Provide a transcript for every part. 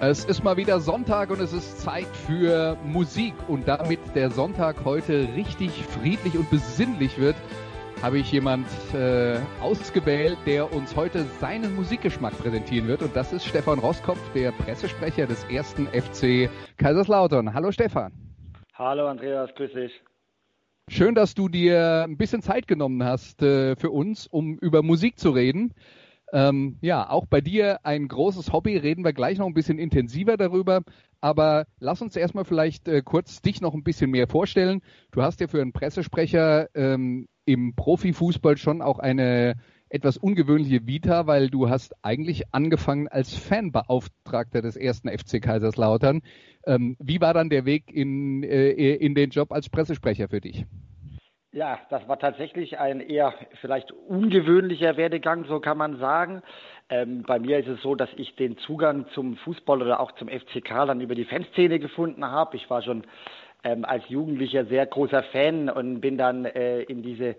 Es ist mal wieder Sonntag und es ist Zeit für Musik. Und damit der Sonntag heute richtig friedlich und besinnlich wird, habe ich jemand äh, ausgewählt, der uns heute seinen Musikgeschmack präsentieren wird. Und das ist Stefan Roskopf, der Pressesprecher des ersten FC Kaiserslautern. Hallo Stefan. Hallo Andreas, grüß dich. Schön, dass du dir ein bisschen Zeit genommen hast äh, für uns, um über Musik zu reden. Ähm, ja, auch bei dir ein großes Hobby, reden wir gleich noch ein bisschen intensiver darüber. Aber lass uns erstmal vielleicht äh, kurz dich noch ein bisschen mehr vorstellen. Du hast ja für einen Pressesprecher ähm, im Profifußball schon auch eine etwas ungewöhnliche Vita, weil du hast eigentlich angefangen als Fanbeauftragter des ersten FC Kaiserslautern. Ähm, wie war dann der Weg in, äh, in den Job als Pressesprecher für dich? Ja, das war tatsächlich ein eher vielleicht ungewöhnlicher Werdegang, so kann man sagen. Ähm, bei mir ist es so, dass ich den Zugang zum Fußball oder auch zum FCK dann über die Fanszene gefunden habe. Ich war schon ähm, als Jugendlicher sehr großer Fan und bin dann äh, in diese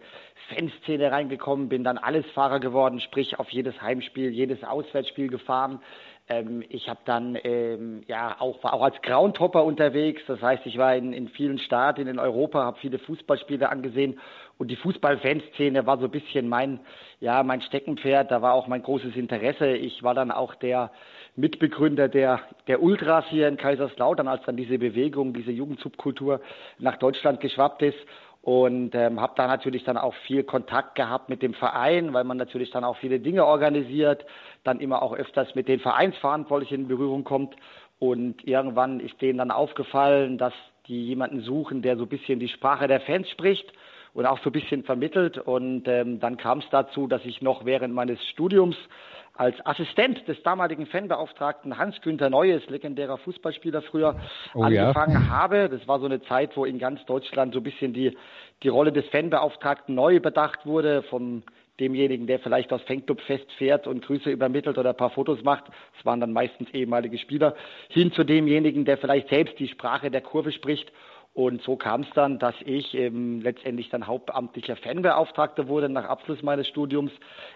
Fanszene reingekommen, bin dann Allesfahrer geworden, sprich auf jedes Heimspiel, jedes Auswärtsspiel gefahren, ähm, ich habe dann ähm, ja auch war auch als Groundhopper unterwegs. Das heißt, ich war in, in vielen Staaten in Europa, habe viele Fußballspiele angesehen und die Fußballfanszene war so ein bisschen mein ja mein Steckenpferd. Da war auch mein großes Interesse. Ich war dann auch der Mitbegründer der der Ultras hier in Kaiserslautern, als dann diese Bewegung, diese Jugendsubkultur nach Deutschland geschwappt ist und ähm, habe da natürlich dann auch viel Kontakt gehabt mit dem Verein, weil man natürlich dann auch viele Dinge organisiert, dann immer auch öfters mit den Vereinsverantwortlichen in Berührung kommt. Und irgendwann ist denen dann aufgefallen, dass die jemanden suchen, der so ein bisschen die Sprache der Fans spricht und auch so ein bisschen vermittelt. Und ähm, dann kam es dazu, dass ich noch während meines Studiums als Assistent des damaligen Fanbeauftragten Hans-Günther Neues, legendärer Fußballspieler früher, oh, angefangen ja. habe. Das war so eine Zeit, wo in ganz Deutschland so ein bisschen die, die Rolle des Fanbeauftragten neu bedacht wurde, von demjenigen, der vielleicht aus Fanclub festfährt und Grüße übermittelt oder ein paar Fotos macht. Das waren dann meistens ehemalige Spieler, hin zu demjenigen, der vielleicht selbst die Sprache der Kurve spricht und so kam es dann, dass ich ähm, letztendlich dann hauptamtlicher Fanbeauftragter wurde nach Abschluss meines Studiums.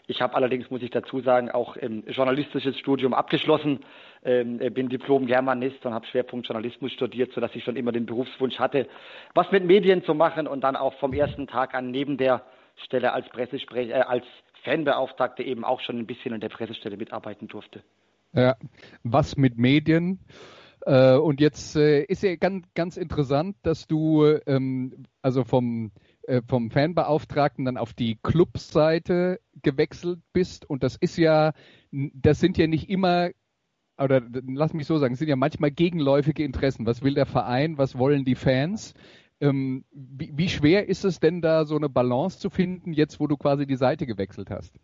Ich habe allerdings, muss ich dazu sagen, auch ähm, journalistisches Studium abgeschlossen, ähm, bin Diplom-Germanist und habe Schwerpunkt Journalismus studiert, sodass ich schon immer den Berufswunsch hatte, was mit Medien zu machen und dann auch vom ersten Tag an neben der Stelle als Pressesprecher, äh, als Fanbeauftragter eben auch schon ein bisschen in der Pressestelle mitarbeiten durfte. Ja, was mit Medien? Äh, und jetzt äh, ist ja ganz, ganz interessant, dass du ähm, also vom, äh, vom Fanbeauftragten dann auf die Clubseite gewechselt bist. Und das ist ja, das sind ja nicht immer, oder lass mich so sagen, es sind ja manchmal gegenläufige Interessen. Was will der Verein? Was wollen die Fans? Ähm, wie, wie schwer ist es denn da, so eine Balance zu finden, jetzt wo du quasi die Seite gewechselt hast?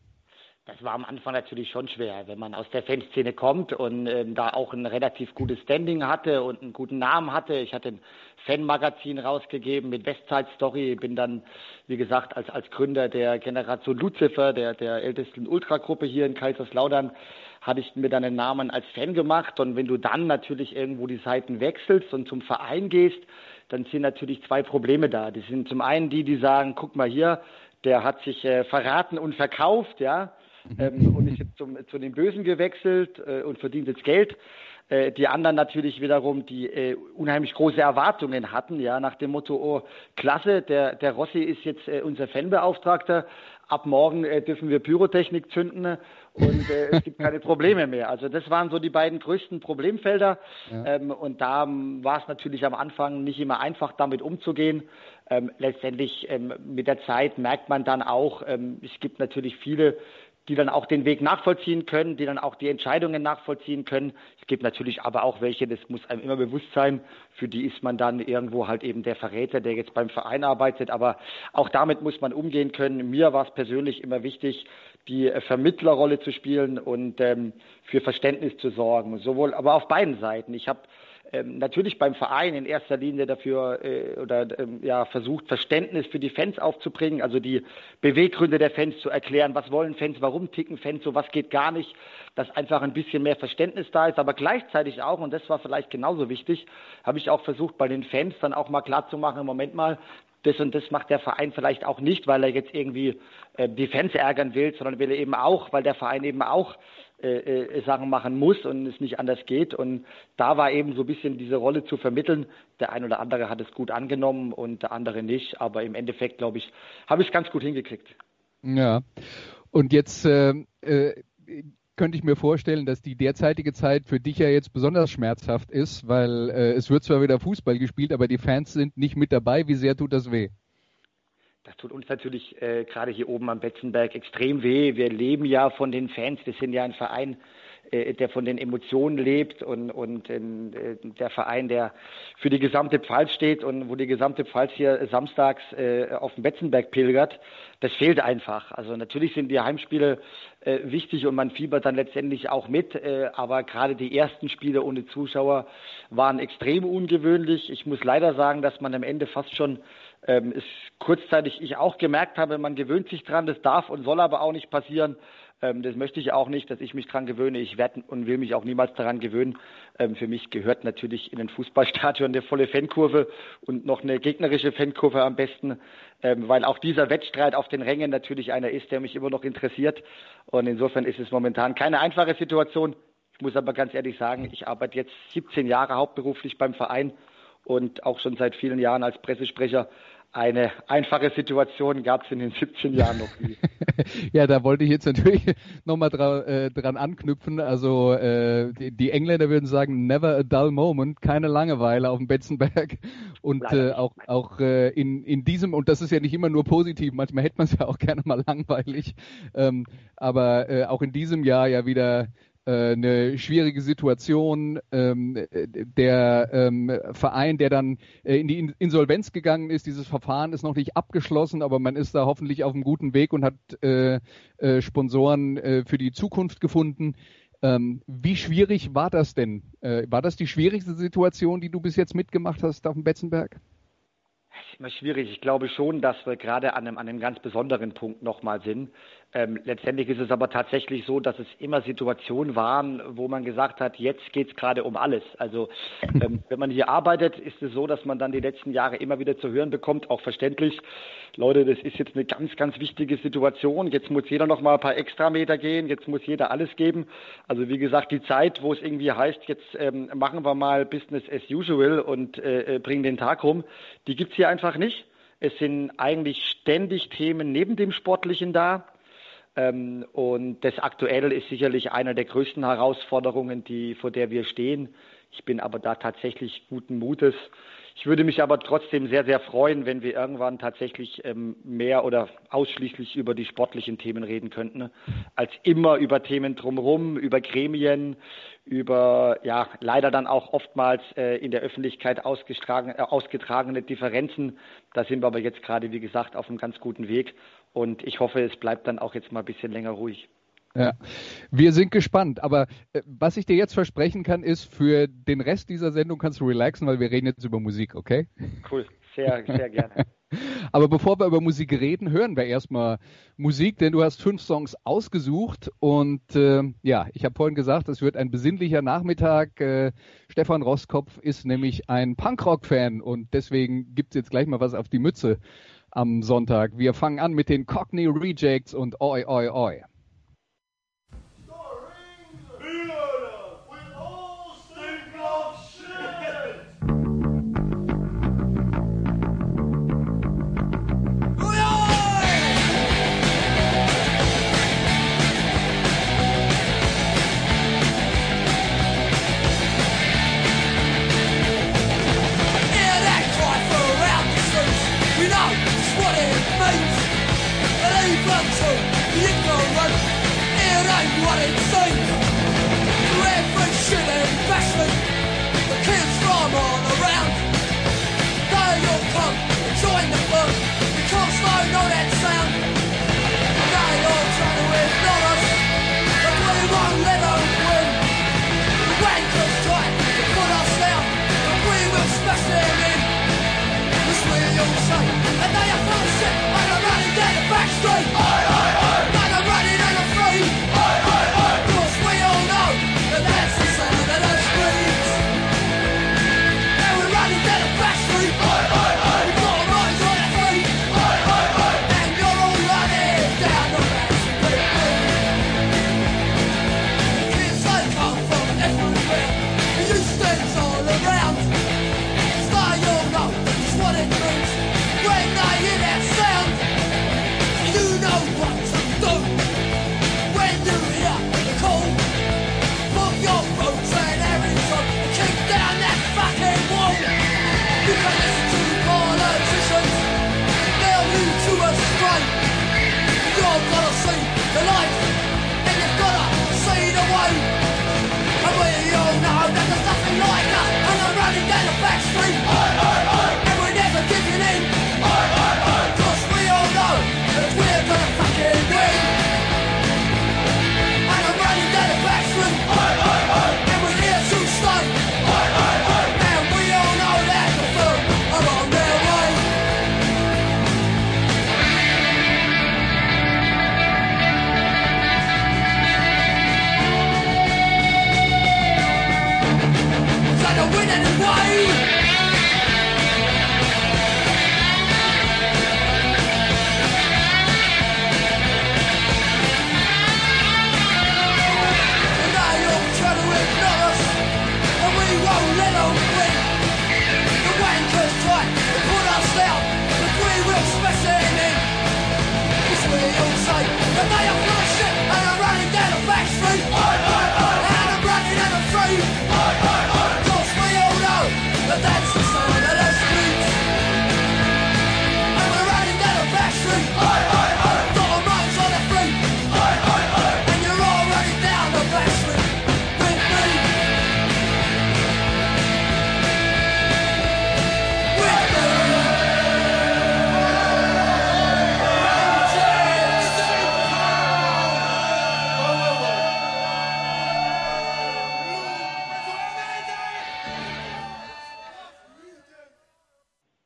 Das war am Anfang natürlich schon schwer, wenn man aus der Fanszene kommt und ähm, da auch ein relativ gutes Standing hatte und einen guten Namen hatte. Ich hatte ein Fanmagazin rausgegeben mit Westside Story, bin dann, wie gesagt, als, als Gründer der Generation Lucifer, der, der ältesten Ultragruppe hier in Kaiserslautern, hatte ich mir dann einen Namen als Fan gemacht. Und wenn du dann natürlich irgendwo die Seiten wechselst und zum Verein gehst, dann sind natürlich zwei Probleme da. Die sind zum einen die, die sagen, guck mal hier, der hat sich äh, verraten und verkauft, ja ähm, und ist jetzt zum, zu den Bösen gewechselt äh, und verdient jetzt Geld. Äh, die anderen natürlich wiederum, die äh, unheimlich große Erwartungen hatten, ja, nach dem Motto, oh, klasse, der, der Rossi ist jetzt äh, unser Fanbeauftragter, ab morgen äh, dürfen wir Pyrotechnik zünden und es gibt keine Probleme mehr. Also das waren so die beiden größten Problemfelder ja. ähm, und da war es natürlich am Anfang nicht immer einfach, damit umzugehen. Ähm, letztendlich ähm, mit der Zeit merkt man dann auch, ähm, es gibt natürlich viele die dann auch den Weg nachvollziehen können, die dann auch die Entscheidungen nachvollziehen können. Es gibt natürlich aber auch welche, das muss einem immer bewusst sein, für die ist man dann irgendwo halt eben der Verräter, der jetzt beim Verein arbeitet. Aber auch damit muss man umgehen können. Mir war es persönlich immer wichtig, die Vermittlerrolle zu spielen und ähm, für Verständnis zu sorgen. Sowohl, aber auf beiden Seiten. Ich habe ähm, natürlich beim Verein in erster Linie dafür äh, oder ähm, ja versucht Verständnis für die Fans aufzubringen, also die Beweggründe der Fans zu erklären, was wollen Fans, warum ticken Fans, so? Was geht gar nicht, dass einfach ein bisschen mehr Verständnis da ist, aber gleichzeitig auch und das war vielleicht genauso wichtig, habe ich auch versucht bei den Fans dann auch mal klar zu machen, im Moment mal, das und das macht der Verein vielleicht auch nicht, weil er jetzt irgendwie äh, die Fans ärgern will, sondern will er eben auch, weil der Verein eben auch äh, äh, Sachen machen muss und es nicht anders geht. Und da war eben so ein bisschen diese Rolle zu vermitteln. Der ein oder andere hat es gut angenommen und der andere nicht. Aber im Endeffekt, glaube ich, habe ich es ganz gut hingekriegt. Ja. Und jetzt äh, äh, könnte ich mir vorstellen, dass die derzeitige Zeit für dich ja jetzt besonders schmerzhaft ist, weil äh, es wird zwar wieder Fußball gespielt, aber die Fans sind nicht mit dabei. Wie sehr tut das weh? Das tut uns natürlich äh, gerade hier oben am Betzenberg extrem weh. Wir leben ja von den Fans. Wir sind ja ein Verein, der von den Emotionen lebt und, und äh, der Verein, der für die gesamte Pfalz steht und wo die gesamte Pfalz hier samstags äh, auf dem Betzenberg pilgert. Das fehlt einfach. Also natürlich sind die Heimspiele äh, wichtig und man fiebert dann letztendlich auch mit. Äh, aber gerade die ersten Spiele ohne Zuschauer waren extrem ungewöhnlich. Ich muss leider sagen, dass man am Ende fast schon ähm, kurzzeitig ich auch gemerkt habe, man gewöhnt sich dran, das darf und soll aber auch nicht passieren. Ähm, das möchte ich auch nicht, dass ich mich dran gewöhne. Ich werde und will mich auch niemals daran gewöhnen. Ähm, für mich gehört natürlich in ein Fußballstadion eine volle Fankurve und noch eine gegnerische Fankurve am besten, ähm, weil auch dieser Wettstreit auf den Rängen natürlich einer ist, der mich immer noch interessiert. Und insofern ist es momentan keine einfache Situation. Ich muss aber ganz ehrlich sagen, ich arbeite jetzt 17 Jahre hauptberuflich beim Verein und auch schon seit vielen Jahren als Pressesprecher eine einfache Situation gab es in den 17 Jahren noch nie. ja, da wollte ich jetzt natürlich nochmal dra äh, dran anknüpfen. Also äh, die, die, Engländer würden sagen, never a dull moment, keine Langeweile auf dem Betzenberg. Und äh, auch, auch äh, in, in diesem, und das ist ja nicht immer nur positiv, manchmal hätte man es ja auch gerne mal langweilig, ähm, aber äh, auch in diesem Jahr ja wieder eine schwierige Situation. Ähm, der ähm, Verein, der dann äh, in die Insolvenz gegangen ist, dieses Verfahren ist noch nicht abgeschlossen, aber man ist da hoffentlich auf einem guten Weg und hat äh, äh, Sponsoren äh, für die Zukunft gefunden. Ähm, wie schwierig war das denn? Äh, war das die schwierigste Situation, die du bis jetzt mitgemacht hast auf dem Betzenberg? Immer schwierig. Ich glaube schon, dass wir gerade an einem, an einem ganz besonderen Punkt nochmal sind. Ähm, letztendlich ist es aber tatsächlich so, dass es immer Situationen waren, wo man gesagt hat, jetzt geht es gerade um alles. Also ähm, wenn man hier arbeitet, ist es so, dass man dann die letzten Jahre immer wieder zu hören bekommt, auch verständlich, Leute, das ist jetzt eine ganz, ganz wichtige Situation. Jetzt muss jeder noch mal ein paar Extrameter gehen, jetzt muss jeder alles geben. Also wie gesagt, die Zeit, wo es irgendwie heißt, jetzt ähm, machen wir mal Business as usual und äh, äh bringen den Tag rum, die gibt's hier einfach nicht. Es sind eigentlich ständig Themen neben dem Sportlichen da. Ähm, und das aktuell ist sicherlich eine der größten Herausforderungen, die, vor der wir stehen. Ich bin aber da tatsächlich guten Mutes. Ich würde mich aber trotzdem sehr, sehr freuen, wenn wir irgendwann tatsächlich ähm, mehr oder ausschließlich über die sportlichen Themen reden könnten, als immer über Themen drumherum, über Gremien, über ja leider dann auch oftmals äh, in der Öffentlichkeit ausgetragene, äh, ausgetragene Differenzen. Da sind wir aber jetzt gerade, wie gesagt, auf einem ganz guten Weg. Und ich hoffe, es bleibt dann auch jetzt mal ein bisschen länger ruhig. Ja, wir sind gespannt. Aber äh, was ich dir jetzt versprechen kann, ist, für den Rest dieser Sendung kannst du relaxen, weil wir reden jetzt über Musik, okay? Cool, sehr, sehr gerne. Aber bevor wir über Musik reden, hören wir erstmal Musik, denn du hast fünf Songs ausgesucht und äh, ja, ich habe vorhin gesagt, es wird ein besinnlicher Nachmittag. Äh, Stefan Rostkopf ist nämlich ein Punkrock-Fan und deswegen gibt es jetzt gleich mal was auf die Mütze am Sonntag. Wir fangen an mit den Cockney Rejects und Oi Oi Oi.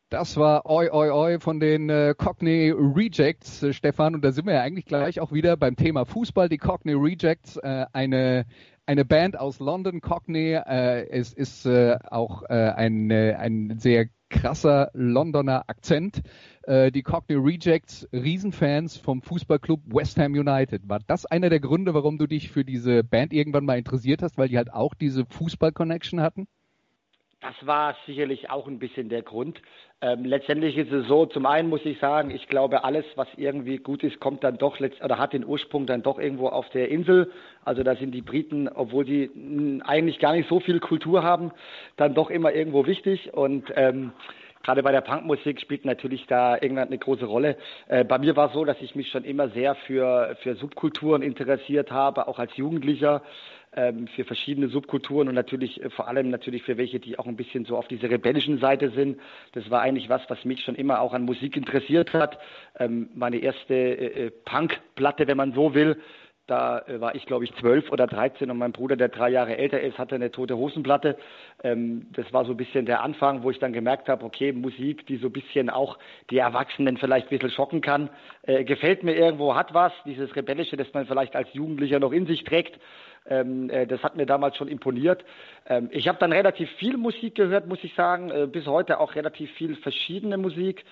Das war Oi Oi Oi von den äh, Cockney Rejects, äh, Stefan. Und da sind wir ja eigentlich gleich auch wieder beim Thema Fußball. Die Cockney Rejects, äh, eine, eine Band aus London. Cockney äh, es ist äh, auch äh, ein, äh, ein sehr krasser Londoner Akzent. Äh, die Cockney Rejects, Riesenfans vom Fußballclub West Ham United. War das einer der Gründe, warum du dich für diese Band irgendwann mal interessiert hast, weil die halt auch diese Fußball-Connection hatten? Das war sicherlich auch ein bisschen der Grund. Ähm, letztendlich ist es so, zum einen muss ich sagen, ich glaube, alles, was irgendwie gut ist, kommt dann doch oder hat den Ursprung dann doch irgendwo auf der Insel. Also da sind die Briten, obwohl sie mh, eigentlich gar nicht so viel Kultur haben, dann doch immer irgendwo wichtig. Und ähm, gerade bei der Punkmusik spielt natürlich da England eine große Rolle. Äh, bei mir war es so, dass ich mich schon immer sehr für, für Subkulturen interessiert habe, auch als Jugendlicher für verschiedene Subkulturen und natürlich äh, vor allem natürlich für welche, die auch ein bisschen so auf dieser rebellischen Seite sind. Das war eigentlich was, was mich schon immer auch an Musik interessiert hat. Ähm, meine erste äh, äh Punk-Platte, wenn man so will, da äh, war ich, glaube ich, zwölf oder dreizehn und mein Bruder, der drei Jahre älter ist, hatte eine tote Hosenplatte. Ähm, das war so ein bisschen der Anfang, wo ich dann gemerkt habe, okay, Musik, die so ein bisschen auch die Erwachsenen vielleicht ein bisschen schocken kann, äh, gefällt mir irgendwo, hat was, dieses Rebellische, das man vielleicht als Jugendlicher noch in sich trägt. Ähm, äh, das hat mir damals schon imponiert. Ähm, ich habe dann relativ viel Musik gehört, muss ich sagen, bis heute auch relativ viel verschiedene Musik.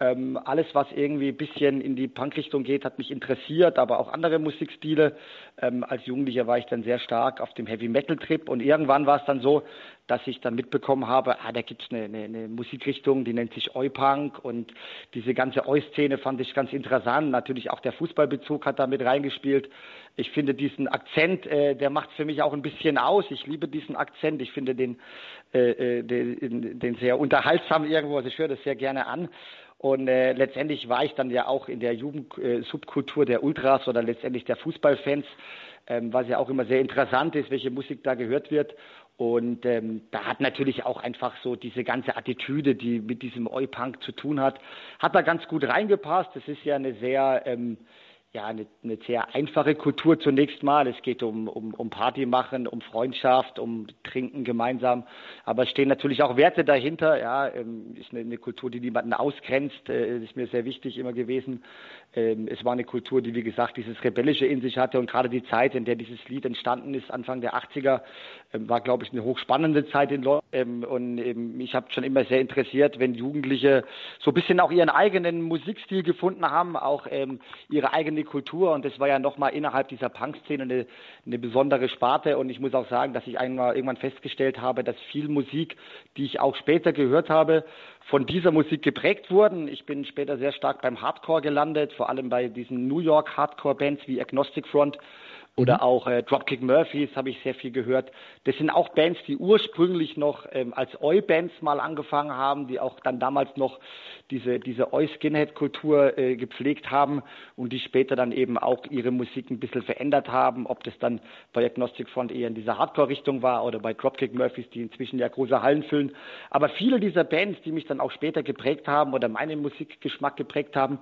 Ähm, alles, was irgendwie ein bisschen in die Punk-Richtung geht, hat mich interessiert, aber auch andere Musikstile. Ähm, als Jugendlicher war ich dann sehr stark auf dem Heavy-Metal-Trip und irgendwann war es dann so, dass ich dann mitbekommen habe, ah, da gibt's eine, eine, eine Musikrichtung, die nennt sich Oi-Punk und diese ganze Oi-Szene fand ich ganz interessant. Natürlich auch der Fußballbezug hat da mit reingespielt. Ich finde diesen Akzent, äh, der macht für mich auch ein bisschen aus. Ich liebe diesen Akzent. Ich finde den, äh, äh den, den sehr unterhaltsam irgendwo. Also ich höre das sehr gerne an. Und äh, letztendlich war ich dann ja auch in der Jugendsubkultur äh, der Ultras oder letztendlich der Fußballfans, ähm, was ja auch immer sehr interessant ist, welche Musik da gehört wird. Und ähm, da hat natürlich auch einfach so diese ganze Attitüde, die mit diesem Oi-Punk zu tun hat, hat da ganz gut reingepasst. Das ist ja eine sehr ähm, ja, eine, eine sehr einfache Kultur zunächst mal. Es geht um, um, um Party machen, um Freundschaft, um Trinken gemeinsam. Aber es stehen natürlich auch Werte dahinter. Ja, ähm, ist eine, eine Kultur, die niemanden ausgrenzt. Äh, ist mir sehr wichtig immer gewesen. Ähm, es war eine Kultur, die, wie gesagt, dieses Rebellische in sich hatte. Und gerade die Zeit, in der dieses Lied entstanden ist, Anfang der 80er, ähm, war, glaube ich, eine hochspannende Zeit in London. Und mich habe schon immer sehr interessiert, wenn Jugendliche so ein bisschen auch ihren eigenen Musikstil gefunden haben, auch ihre eigene Kultur. Und das war ja nochmal innerhalb dieser Punk-Szene eine, eine besondere Sparte. Und ich muss auch sagen, dass ich einmal irgendwann festgestellt habe, dass viel Musik, die ich auch später gehört habe, von dieser Musik geprägt wurden. Ich bin später sehr stark beim Hardcore gelandet, vor allem bei diesen New York Hardcore-Bands wie Agnostic Front oder mhm. auch äh, Dropkick Murphys habe ich sehr viel gehört. Das sind auch Bands, die ursprünglich noch ähm, als Oi-Bands mal angefangen haben, die auch dann damals noch diese, diese Oi-Skinhead-Kultur äh, gepflegt haben und die später dann eben auch ihre Musik ein bisschen verändert haben, ob das dann bei Agnostic Front eher in dieser Hardcore-Richtung war oder bei Dropkick Murphys, die inzwischen ja große Hallen füllen. Aber viele dieser Bands, die mich dann auch später geprägt haben oder meinen Musikgeschmack geprägt haben,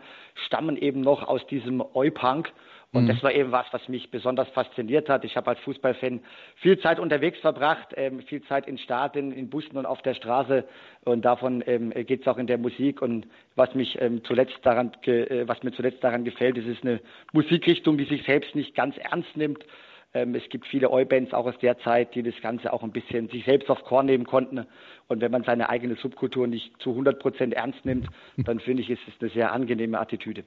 stammen eben noch aus diesem Oi-Punk. Und mhm. das war eben was, was mich besonders fasziniert hat. Ich habe als Fußballfan viel Zeit unterwegs verbracht, ähm, viel Zeit in Stadien, in Bussen und auf der Straße. Und davon ähm, geht es auch in der Musik. Und was mich ähm, zuletzt daran, äh, was mir zuletzt daran gefällt, ist, ist eine Musikrichtung, die sich selbst nicht ganz ernst nimmt. Ähm, es gibt viele Oi-Bands auch aus der Zeit, die das Ganze auch ein bisschen sich selbst auf Korn nehmen konnten. Und wenn man seine eigene Subkultur nicht zu 100 Prozent ernst nimmt, dann finde ich, ist es eine sehr angenehme Attitüde.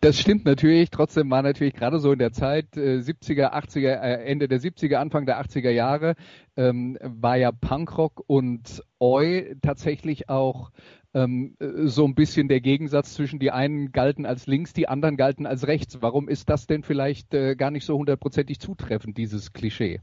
Das stimmt natürlich. Trotzdem war natürlich gerade so in der Zeit äh, 70er, 80er, äh, Ende der 70er, Anfang der 80er Jahre ähm, war ja Punkrock und Oi tatsächlich auch ähm, so ein bisschen der Gegensatz zwischen die einen galten als links, die anderen galten als rechts. Warum ist das denn vielleicht äh, gar nicht so hundertprozentig zutreffend, dieses Klischee?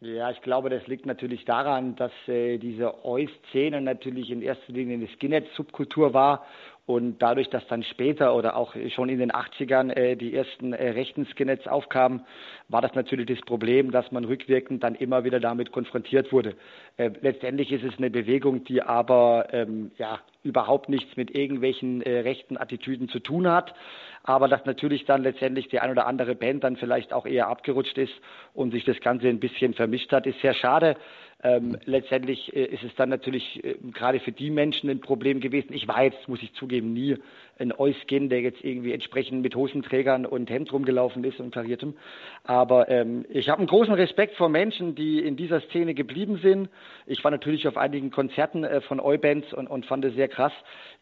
Ja, ich glaube, das liegt natürlich daran, dass äh, diese Oi-Szene natürlich in erster Linie eine Skinhead-Subkultur war und dadurch, dass dann später oder auch schon in den 80ern äh, die ersten äh, rechten Skinheads aufkamen, war das natürlich das Problem, dass man rückwirkend dann immer wieder damit konfrontiert wurde. Äh, letztendlich ist es eine Bewegung, die aber ähm, ja überhaupt nichts mit irgendwelchen äh, rechten Attitüden zu tun hat, aber dass natürlich dann letztendlich die ein oder andere Band dann vielleicht auch eher abgerutscht ist und sich das Ganze ein bisschen vermischt hat, ist sehr schade. Ähm, letztendlich äh, ist es dann natürlich äh, gerade für die Menschen ein Problem gewesen. Ich war jetzt, muss ich zugeben, nie ein Euskin, der jetzt irgendwie entsprechend mit Hosenträgern und Hemd rumgelaufen ist und kariertem. Aber ähm, ich habe einen großen Respekt vor Menschen, die in dieser Szene geblieben sind. Ich war natürlich auf einigen Konzerten äh, von Oi-Bands und, und fand es sehr krass,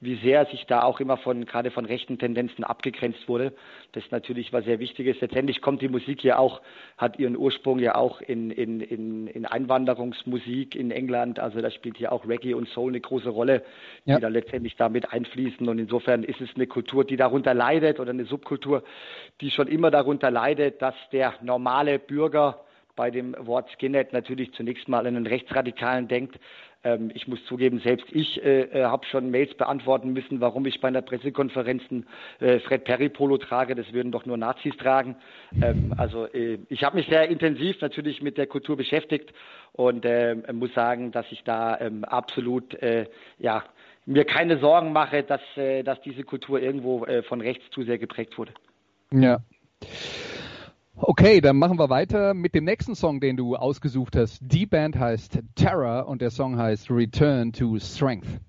wie sehr sich da auch immer von gerade von rechten Tendenzen abgegrenzt wurde. Das natürlich war sehr wichtig. Letztendlich kommt die Musik ja auch, hat ihren Ursprung ja auch in, in, in, in Einwanderungsmusik in England. Also da spielt ja auch Reggae und Soul eine große Rolle, die ja. da letztendlich damit einfließen. Und insofern ist es eine Kultur, die darunter leidet oder eine Subkultur, die schon immer darunter leidet, dass der normale Bürger bei dem Wort Skinhead natürlich zunächst mal an einen Rechtsradikalen denkt. Ähm, ich muss zugeben, selbst ich äh, äh habe schon Mails beantworten müssen, warum ich bei einer Pressekonferenz ein äh, Fred Perry Polo trage. Das würden doch nur Nazis tragen. Ähm, also äh, ich habe mich sehr intensiv natürlich mit der Kultur beschäftigt und ähm, muss sagen, dass ich da ähm, absolut äh, ja mir keine Sorgen mache, dass, äh, dass diese Kultur irgendwo äh, von rechts zu sehr geprägt wurde. Ja. Okay, dann machen wir weiter mit dem nächsten Song, den du ausgesucht hast. Die Band heißt Terror und der Song heißt Return to Strength.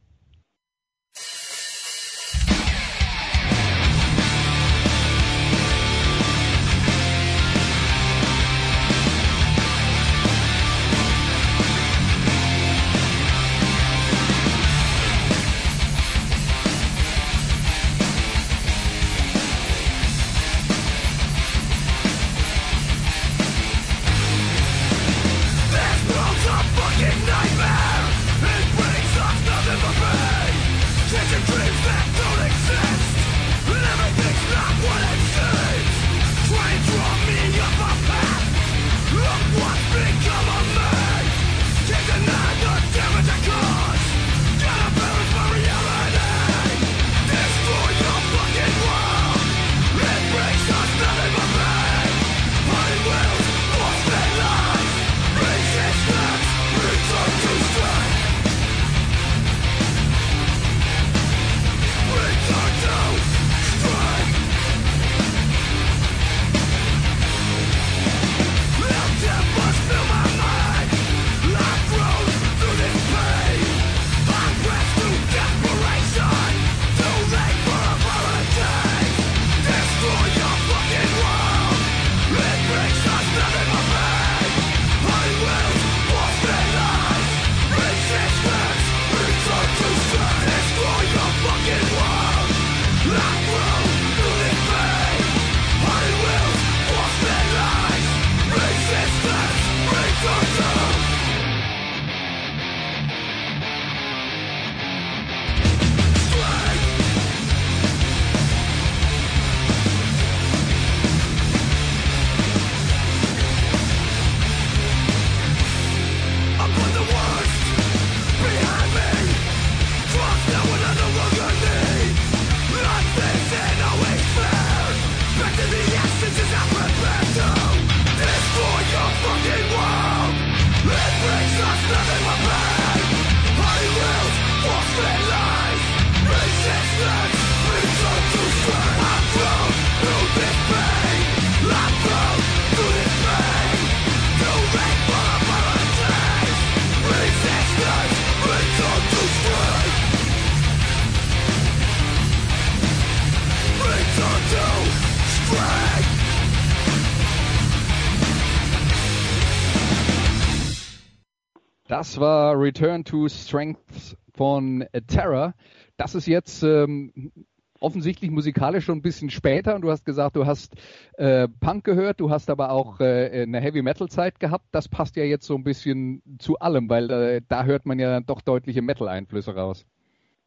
Das war Return to Strength von Terror. Das ist jetzt ähm, offensichtlich musikalisch schon ein bisschen später und du hast gesagt, du hast äh, Punk gehört, du hast aber auch äh, eine Heavy Metal Zeit gehabt. Das passt ja jetzt so ein bisschen zu allem, weil äh, da hört man ja doch deutliche Metal Einflüsse raus.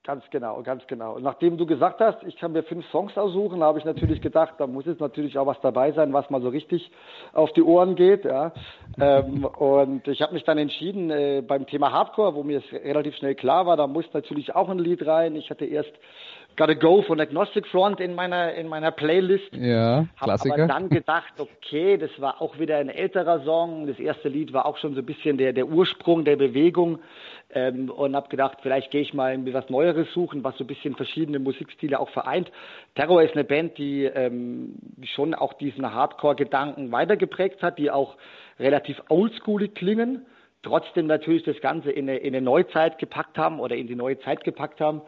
Ganz genau, ganz genau. Und nachdem du gesagt hast, ich kann mir fünf Songs aussuchen, habe ich natürlich gedacht, da muss jetzt natürlich auch was dabei sein, was mal so richtig auf die Ohren geht. Ja. ähm, und ich habe mich dann entschieden, äh, beim Thema Hardcore, wo mir es relativ schnell klar war, da muss natürlich auch ein Lied rein. Ich hatte erst Gotta Go von Agnostic Front in meiner in meiner Playlist. Ja, Klassiker. Hab aber dann gedacht, okay, das war auch wieder ein älterer Song. Das erste Lied war auch schon so ein bisschen der der Ursprung der Bewegung ähm, und habe gedacht, vielleicht gehe ich mal irgendwie was Neueres suchen, was so ein bisschen verschiedene Musikstile auch vereint. Terror ist eine Band, die ähm, schon auch diesen Hardcore-Gedanken weitergeprägt hat, die auch relativ oldschoolig klingen trotzdem natürlich das Ganze in eine, in eine Neuzeit gepackt haben oder in die neue Zeit gepackt haben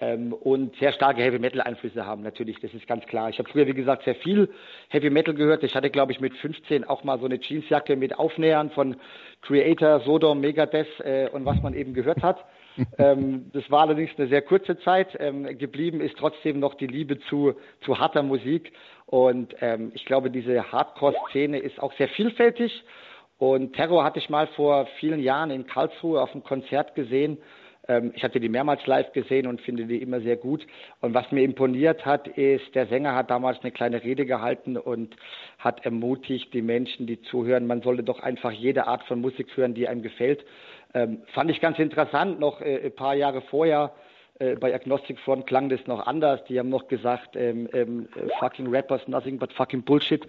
ähm, und sehr starke Heavy Metal Einflüsse haben natürlich, das ist ganz klar. Ich habe früher, wie gesagt, sehr viel Heavy Metal gehört. Ich hatte, glaube ich, mit 15 auch mal so eine Jeansjacke mit Aufnähern von Creator, Sodom, Megadeth äh, und was man eben gehört hat. ähm, das war allerdings eine sehr kurze Zeit. Ähm, geblieben ist trotzdem noch die Liebe zu, zu harter Musik. Und ähm, ich glaube, diese Hardcore-Szene ist auch sehr vielfältig. Und Terror hatte ich mal vor vielen Jahren in Karlsruhe auf einem Konzert gesehen. Ähm, ich hatte die mehrmals live gesehen und finde die immer sehr gut. Und was mir imponiert hat, ist, der Sänger hat damals eine kleine Rede gehalten und hat ermutigt die Menschen, die zuhören, man solle doch einfach jede Art von Musik hören, die einem gefällt. Ähm, fand ich ganz interessant, noch äh, ein paar Jahre vorher äh, bei Agnostic Front klang das noch anders. Die haben noch gesagt, ähm, ähm, fucking Rappers, nothing but fucking Bullshit.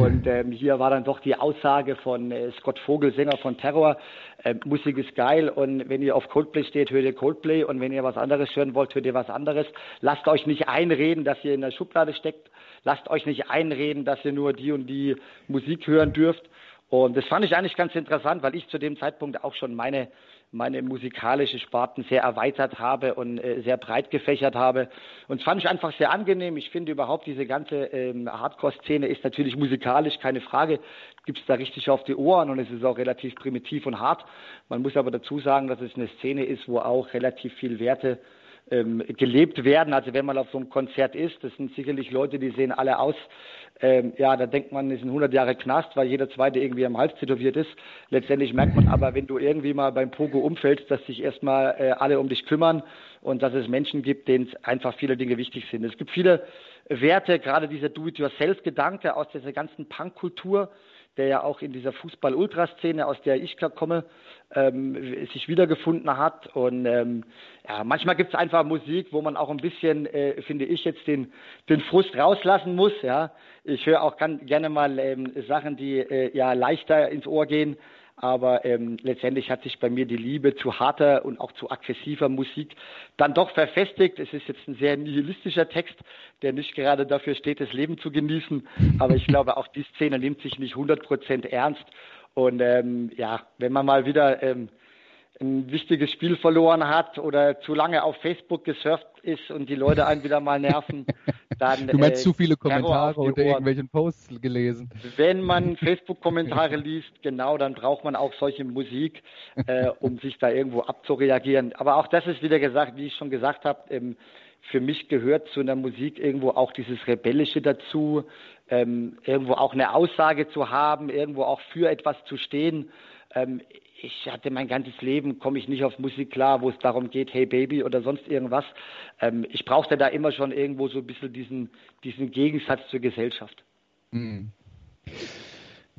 Und ähm, hier war dann doch die Aussage von äh, Scott Vogel, Sänger von Terror, äh, Musik ist geil und wenn ihr auf Coldplay steht, hört ihr Coldplay und wenn ihr was anderes hören wollt, hört ihr was anderes. Lasst euch nicht einreden, dass ihr in der Schublade steckt. Lasst euch nicht einreden, dass ihr nur die und die Musik hören dürft. Und das fand ich eigentlich ganz interessant, weil ich zu dem Zeitpunkt auch schon meine meine musikalische Sparten sehr erweitert habe und äh, sehr breit gefächert habe. Und fand ich einfach sehr angenehm. Ich finde überhaupt diese ganze ähm, Hardcore-Szene ist natürlich musikalisch, keine Frage. Gibt es da richtig auf die Ohren und es ist auch relativ primitiv und hart. Man muss aber dazu sagen, dass es eine Szene ist, wo auch relativ viel Werte ähm, gelebt werden. Also wenn man auf so einem Konzert ist, das sind sicherlich Leute, die sehen alle aus. Ähm, ja, da denkt man, es sind 100 Jahre Knast, weil jeder Zweite irgendwie am Hals tätowiert ist. Letztendlich merkt man aber, wenn du irgendwie mal beim Pogo umfällst, dass sich erstmal äh, alle um dich kümmern und dass es Menschen gibt, denen einfach viele Dinge wichtig sind. Es gibt viele Werte, gerade dieser Do-it-yourself-Gedanke aus dieser ganzen Punk-Kultur, der ja auch in dieser Fußball-Ultraszene, aus der ich komme, ähm, sich wiedergefunden hat. Und ähm, ja, manchmal gibt es einfach Musik, wo man auch ein bisschen, äh, finde ich, jetzt den, den Frust rauslassen muss. Ja, ich höre auch ganz, gerne mal ähm, Sachen, die äh, ja leichter ins Ohr gehen. Aber ähm, letztendlich hat sich bei mir die Liebe zu harter und auch zu aggressiver Musik dann doch verfestigt. Es ist jetzt ein sehr nihilistischer Text, der nicht gerade dafür steht, das Leben zu genießen. Aber ich glaube, auch die Szene nimmt sich nicht 100 Prozent ernst. Und ähm, ja, wenn man mal wieder ähm, ein wichtiges Spiel verloren hat oder zu lange auf Facebook gesurft ist und die Leute einen wieder mal nerven, dann. Du meinst äh, zu viele Kommentare unter irgendwelchen Posts gelesen. Wenn man Facebook-Kommentare liest, genau, dann braucht man auch solche Musik, äh, um sich da irgendwo abzureagieren. Aber auch das ist wieder gesagt, wie ich schon gesagt habe, ähm, für mich gehört zu einer Musik irgendwo auch dieses Rebellische dazu, ähm, irgendwo auch eine Aussage zu haben, irgendwo auch für etwas zu stehen. Ähm, ich hatte mein ganzes Leben, komme ich nicht auf Musik klar, wo es darum geht, hey Baby oder sonst irgendwas. Ähm, ich brauchte da immer schon irgendwo so ein bisschen diesen, diesen Gegensatz zur Gesellschaft. Mhm.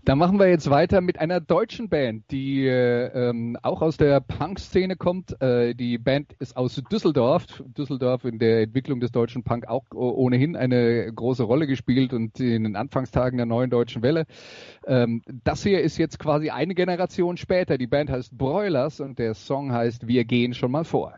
Da machen wir jetzt weiter mit einer deutschen Band, die äh, ähm, auch aus der Punk-Szene kommt. Äh, die Band ist aus Düsseldorf. Düsseldorf in der Entwicklung des deutschen Punk auch ohnehin eine große Rolle gespielt und in den Anfangstagen der neuen deutschen Welle. Ähm, das hier ist jetzt quasi eine Generation später. Die Band heißt Broilers und der Song heißt Wir gehen schon mal vor.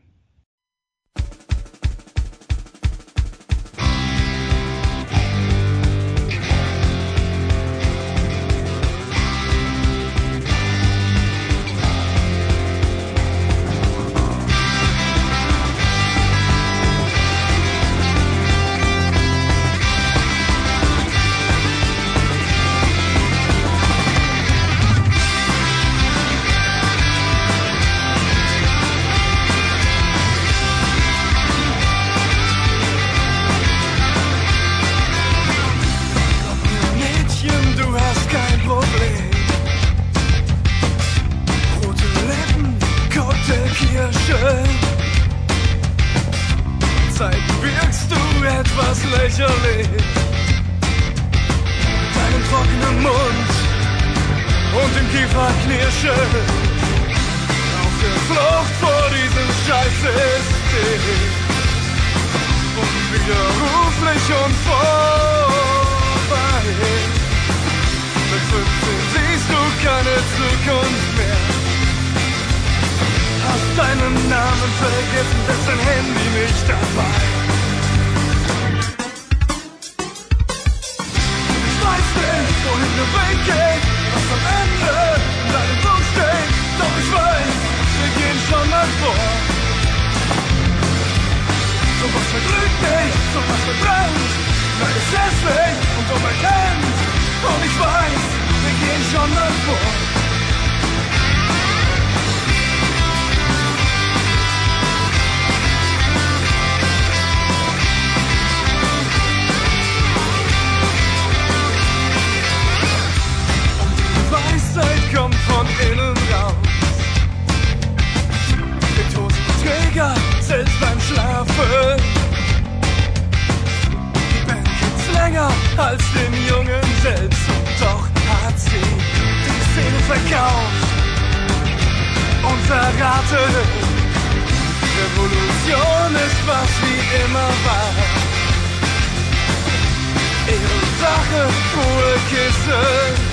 schön. Zeit wirkst du etwas lächerlich. Deinen trockenen Mund und dem Kieferknirschen. Auf der Flucht vor diesem Scheißsystem. Unwiderruflich und vorbei. Mit 15 siehst du keine Zukunft mehr. Hast deinen Namen vergessen, ist dein Handy nicht dabei. Ich weiß nicht, wohin der Weg geht, was am Ende in deinem Buch steht, doch ich weiß, wir gehen schon mal vor. So was verglüht dich, so was verbrennt, nein, ist hässlich und unerkannt. Und ich weiß, wir gehen schon mal vor. Beim Schlafen. Die Band gibt's länger als den Jungen selbst. Und doch hat sie die Szene verkauft und verraten. Revolution ist was wie immer war. Ihre Sache, Ruhe, Kissen.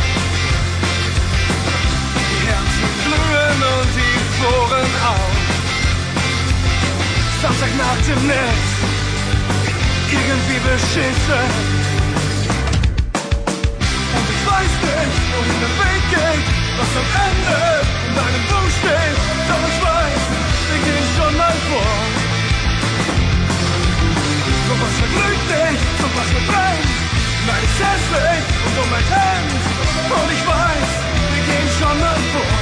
Nach dem Netz, irgendwie beschissen. Und ich weiß nicht, wohin der Weg geht, was am Ende in deinem Buch steht. Doch ich weiß, wir gehen schon mal vor. So was verglüht dich, so was verbrennt. Nein, ist hässlich und unerkannt. Und ich weiß, wir gehen schon mal vor.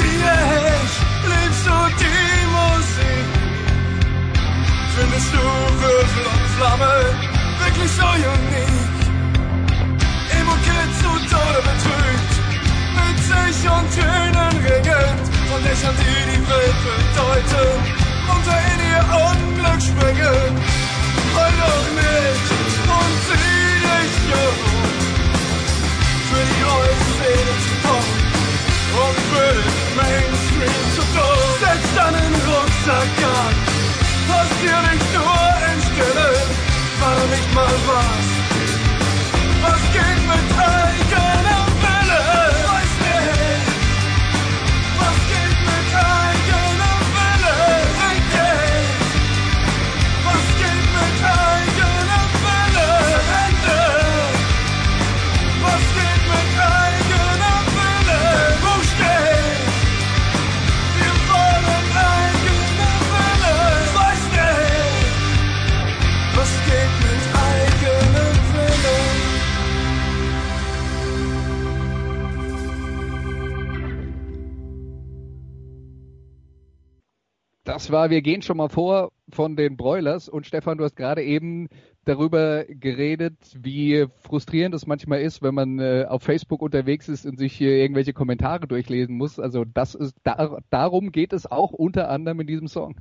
Wie liebst du die Musik? Findest du Würfel und Flamme wirklich so unique? Emo-Kids zu Tode betrügt, mit sich und Tönen ringend, von Dächern, die die Welt bedeuten, unter in ihr Unglück springen. Heul doch nicht und zieh dich jung, für die Rollszene zu kommen und den Mainstream zu tun. Setz deinen Rucksack an, passier nicht nur in Stille, war nicht mal was. Was geht mit Das war, wir gehen schon mal vor von den Broilers und Stefan, du hast gerade eben darüber geredet, wie frustrierend es manchmal ist, wenn man äh, auf Facebook unterwegs ist und sich hier irgendwelche Kommentare durchlesen muss. Also das ist da, darum geht es auch unter anderem in diesem Song.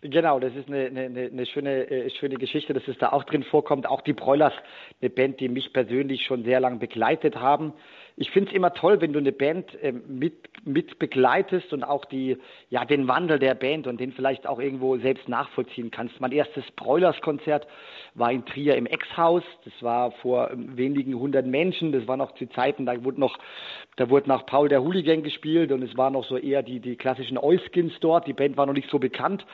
Genau, das ist eine, eine, eine schöne, äh, schöne Geschichte, dass es da auch drin vorkommt. Auch die Broilers, eine Band, die mich persönlich schon sehr lange begleitet haben. Ich finde es immer toll, wenn du eine Band ähm, mit, mit begleitest und auch die, ja, den Wandel der Band und den vielleicht auch irgendwo selbst nachvollziehen kannst. Mein erstes Broilers-Konzert war in Trier im Ex-Haus. Das war vor ähm, wenigen hundert Menschen. Das war noch zu Zeiten, da wurde noch, da wurde nach Paul der Hooligan gespielt und es waren noch so eher die, die klassischen Euskins dort. Die Band war noch nicht so bekannt.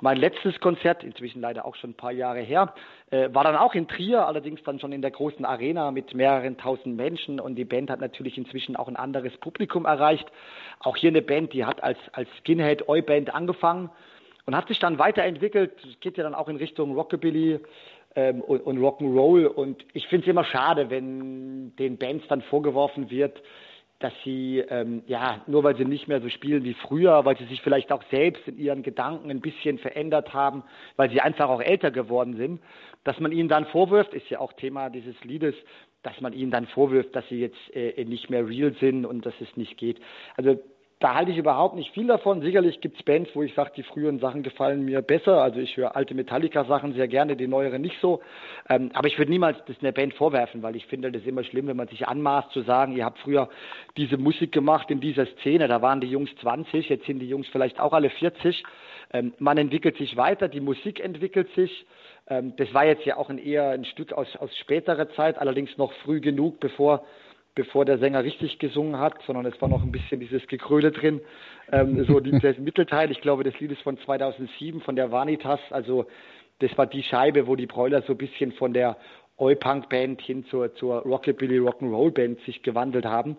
Mein letztes Konzert, inzwischen leider auch schon ein paar Jahre her, äh, war dann auch in Trier, allerdings dann schon in der großen Arena mit mehreren tausend Menschen und die Band hat natürlich inzwischen auch ein anderes Publikum erreicht. Auch hier eine Band, die hat als, als Skinhead Oi Band angefangen und hat sich dann weiterentwickelt. Geht ja dann auch in Richtung Rockabilly ähm, und, und Rock'n'Roll und ich finde es immer schade, wenn den Bands dann vorgeworfen wird, dass sie, ähm, ja, nur weil sie nicht mehr so spielen wie früher, weil sie sich vielleicht auch selbst in ihren Gedanken ein bisschen verändert haben, weil sie einfach auch älter geworden sind, dass man ihnen dann vorwirft, ist ja auch Thema dieses Liedes, dass man ihnen dann vorwirft, dass sie jetzt äh, nicht mehr real sind und dass es nicht geht. Also da halte ich überhaupt nicht viel davon. Sicherlich gibt es Bands, wo ich sage, die früheren Sachen gefallen mir besser. Also ich höre alte Metallica-Sachen sehr gerne, die neueren nicht so. Ähm, aber ich würde niemals das einer Band vorwerfen, weil ich finde das immer schlimm, wenn man sich anmaßt zu sagen, ihr habt früher diese Musik gemacht in dieser Szene, da waren die Jungs 20, jetzt sind die Jungs vielleicht auch alle 40. Ähm, man entwickelt sich weiter, die Musik entwickelt sich. Ähm, das war jetzt ja auch ein eher ein Stück aus, aus späterer Zeit, allerdings noch früh genug, bevor bevor der Sänger richtig gesungen hat, sondern es war noch ein bisschen dieses Gekröle drin. Ähm, so der Mittelteil, ich glaube, das Lied ist von 2007, von der Vanitas. Also das war die Scheibe, wo die Broiler so ein bisschen von der Oi-Punk-Band hin zur, zur Rockabilly Rock'n'Roll-Band sich gewandelt haben.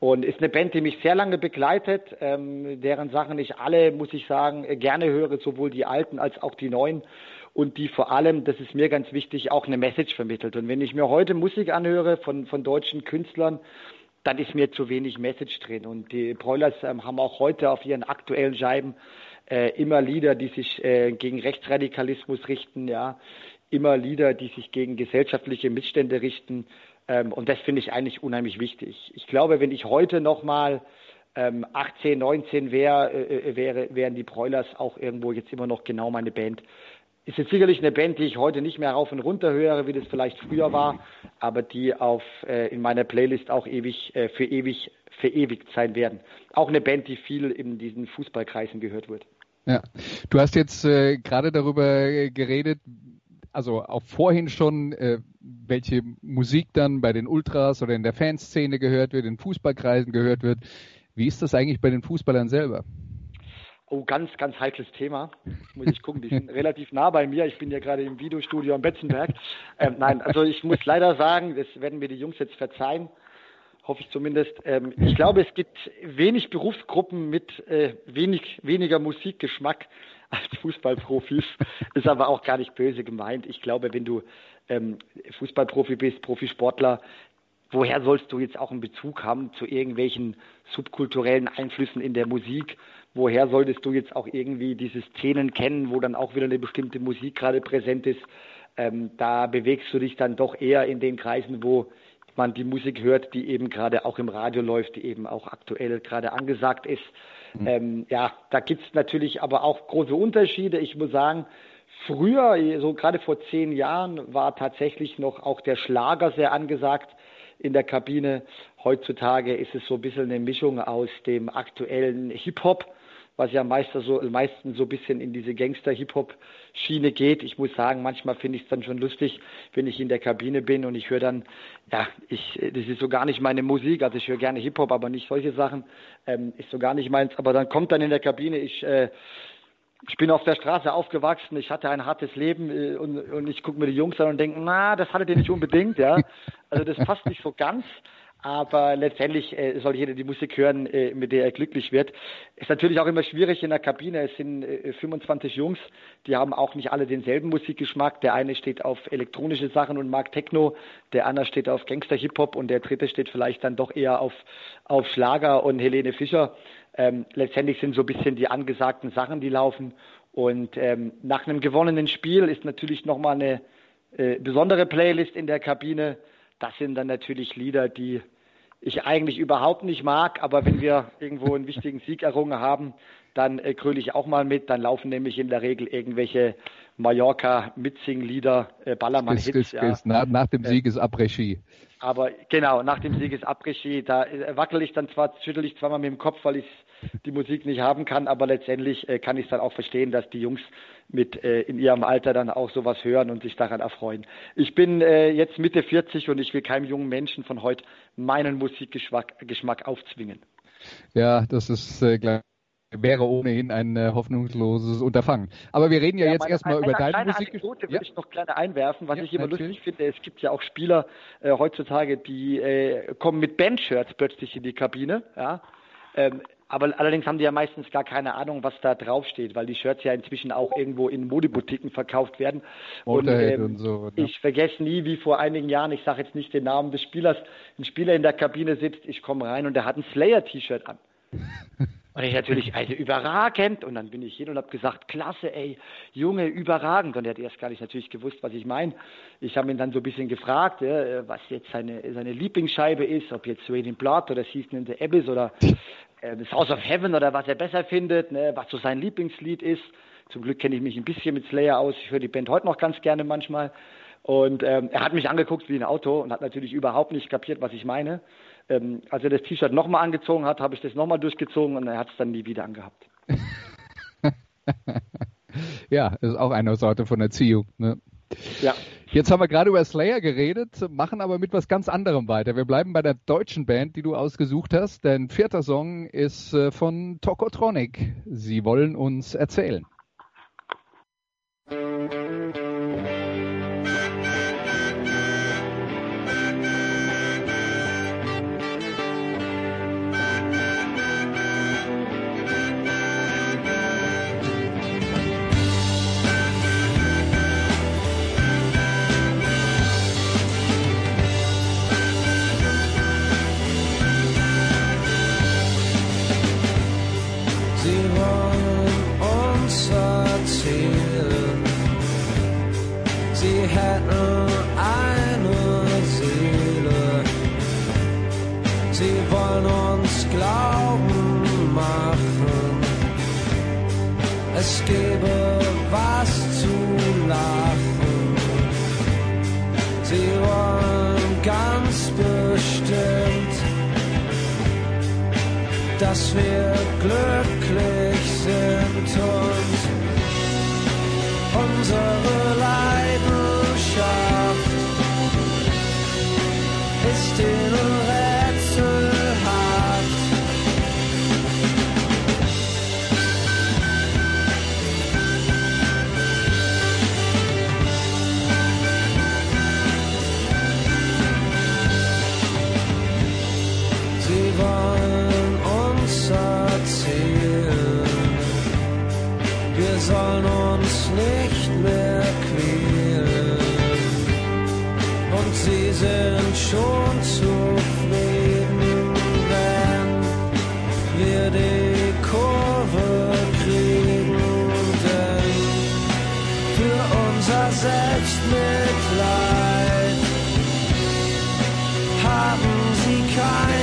Und ist eine Band, die mich sehr lange begleitet, ähm, deren Sachen ich alle, muss ich sagen, gerne höre, sowohl die alten als auch die neuen und die vor allem, das ist mir ganz wichtig, auch eine Message vermittelt. Und wenn ich mir heute Musik anhöre von, von deutschen Künstlern, dann ist mir zu wenig Message drin. Und die Broilers ähm, haben auch heute auf ihren aktuellen Scheiben äh, immer Lieder, die sich äh, gegen Rechtsradikalismus richten, ja, immer Lieder, die sich gegen gesellschaftliche Missstände richten. Ähm, und das finde ich eigentlich unheimlich wichtig. Ich glaube, wenn ich heute nochmal ähm, 18, 19 wär, äh, wäre, wären die Broilers auch irgendwo jetzt immer noch genau meine Band ist jetzt sicherlich eine Band, die ich heute nicht mehr rauf und runter höre, wie das vielleicht früher war, aber die auf äh, in meiner Playlist auch ewig äh, für ewig verewigt sein werden. Auch eine Band, die viel in diesen Fußballkreisen gehört wird. Ja, du hast jetzt äh, gerade darüber äh, geredet, also auch vorhin schon, äh, welche Musik dann bei den Ultras oder in der Fanszene gehört wird, in Fußballkreisen gehört wird. Wie ist das eigentlich bei den Fußballern selber? Oh, ganz, ganz heikles Thema. Muss ich gucken. Die sind relativ nah bei mir. Ich bin ja gerade im Videostudio am Betzenberg. Ähm, nein, also ich muss leider sagen, das werden mir die Jungs jetzt verzeihen. Hoffe ich zumindest. Ähm, ich glaube, es gibt wenig Berufsgruppen mit äh, wenig, weniger Musikgeschmack als Fußballprofis. Ist aber auch gar nicht böse gemeint. Ich glaube, wenn du ähm, Fußballprofi bist, Profisportler, woher sollst du jetzt auch einen Bezug haben zu irgendwelchen subkulturellen Einflüssen in der Musik? Woher solltest du jetzt auch irgendwie diese Szenen kennen, wo dann auch wieder eine bestimmte Musik gerade präsent ist. Ähm, da bewegst du dich dann doch eher in den Kreisen, wo man die Musik hört, die eben gerade auch im Radio läuft, die eben auch aktuell gerade angesagt ist. Mhm. Ähm, ja, da gibt es natürlich aber auch große Unterschiede. Ich muss sagen, früher, so gerade vor zehn Jahren, war tatsächlich noch auch der Schlager sehr angesagt in der Kabine. Heutzutage ist es so ein bisschen eine Mischung aus dem aktuellen Hip-Hop was ja meistens so, meistens so ein bisschen in diese Gangster-Hip-Hop-Schiene geht. Ich muss sagen, manchmal finde ich es dann schon lustig, wenn ich in der Kabine bin und ich höre dann, ja, ich, das ist so gar nicht meine Musik, also ich höre gerne Hip-Hop, aber nicht solche Sachen, ähm, ist so gar nicht meins, aber dann kommt dann in der Kabine, ich, äh, ich bin auf der Straße aufgewachsen, ich hatte ein hartes Leben äh, und, und ich gucke mir die Jungs an und denke, na, das hattet ihr nicht unbedingt, ja. Also das passt nicht so ganz aber letztendlich äh, soll jeder die Musik hören, äh, mit der er glücklich wird. Ist natürlich auch immer schwierig in der Kabine. Es sind äh, 25 Jungs, die haben auch nicht alle denselben Musikgeschmack. Der eine steht auf elektronische Sachen und mag Techno, der andere steht auf Gangster-Hip-Hop und der dritte steht vielleicht dann doch eher auf, auf Schlager und Helene Fischer. Ähm, letztendlich sind so ein bisschen die angesagten Sachen, die laufen. Und ähm, nach einem gewonnenen Spiel ist natürlich nochmal eine äh, besondere Playlist in der Kabine das sind dann natürlich Lieder, die ich eigentlich überhaupt nicht mag, aber wenn wir irgendwo einen wichtigen Sieg errungen haben, dann äh, kröle ich auch mal mit. Dann laufen nämlich in der Regel irgendwelche Mallorca-Mitsing-Lieder, äh, Ballermann-Hits. Ja. Nach, nach, dem Sieg ist Après-Ski. Aber genau, nach dem Sieg ist Après-Ski. Da äh, wackel ich dann zwar, schüttel ich zweimal mit dem Kopf, weil ich die Musik nicht haben kann, aber letztendlich äh, kann ich dann auch verstehen, dass die Jungs mit äh, in ihrem Alter dann auch sowas hören und sich daran erfreuen. Ich bin äh, jetzt Mitte 40 und ich will keinem jungen Menschen von heute meinen Musikgeschmack Geschmack aufzwingen. Ja, das ist äh, klar wäre ohnehin ein äh, hoffnungsloses Unterfangen. Aber wir reden ja, ja jetzt erstmal über deine Musik. Anekdote ja. würde ich noch kleine einwerfen, was ja, ich immer natürlich. lustig finde. Es gibt ja auch Spieler äh, heutzutage, die äh, kommen mit Bandshirts plötzlich in die Kabine. Ja? Ähm, aber allerdings haben die ja meistens gar keine Ahnung, was da draufsteht, weil die Shirts ja inzwischen auch irgendwo in Modeboutiquen verkauft werden. Und, ähm, und so, ne? ich vergesse nie, wie vor einigen Jahren, ich sage jetzt nicht den Namen des Spielers, ein Spieler in der Kabine sitzt, ich komme rein und der hat ein Slayer-T-Shirt an. Und ich natürlich, also überragend. Und dann bin ich hin und habe gesagt, klasse, ey, Junge, überragend. Und er hat erst gar nicht natürlich gewusst, was ich meine. Ich habe ihn dann so ein bisschen gefragt, ja, was jetzt seine, seine Lieblingsscheibe ist, ob jetzt Raining Blood oder Season in the Abyss oder äh, House of Heaven oder was er besser findet, ne, was so sein Lieblingslied ist. Zum Glück kenne ich mich ein bisschen mit Slayer aus. Ich höre die Band heute noch ganz gerne manchmal. Und ähm, er hat mich angeguckt wie ein Auto und hat natürlich überhaupt nicht kapiert, was ich meine. Ähm, als er das T-Shirt nochmal angezogen hat, habe ich das nochmal durchgezogen und er hat es dann nie wieder angehabt. ja, ist auch eine Sorte von Erziehung. Ne? Ja. Jetzt haben wir gerade über Slayer geredet, machen aber mit was ganz anderem weiter. Wir bleiben bei der deutschen Band, die du ausgesucht hast. Dein vierter Song ist äh, von Tokotronic. Sie wollen uns erzählen. midnight. Happens he.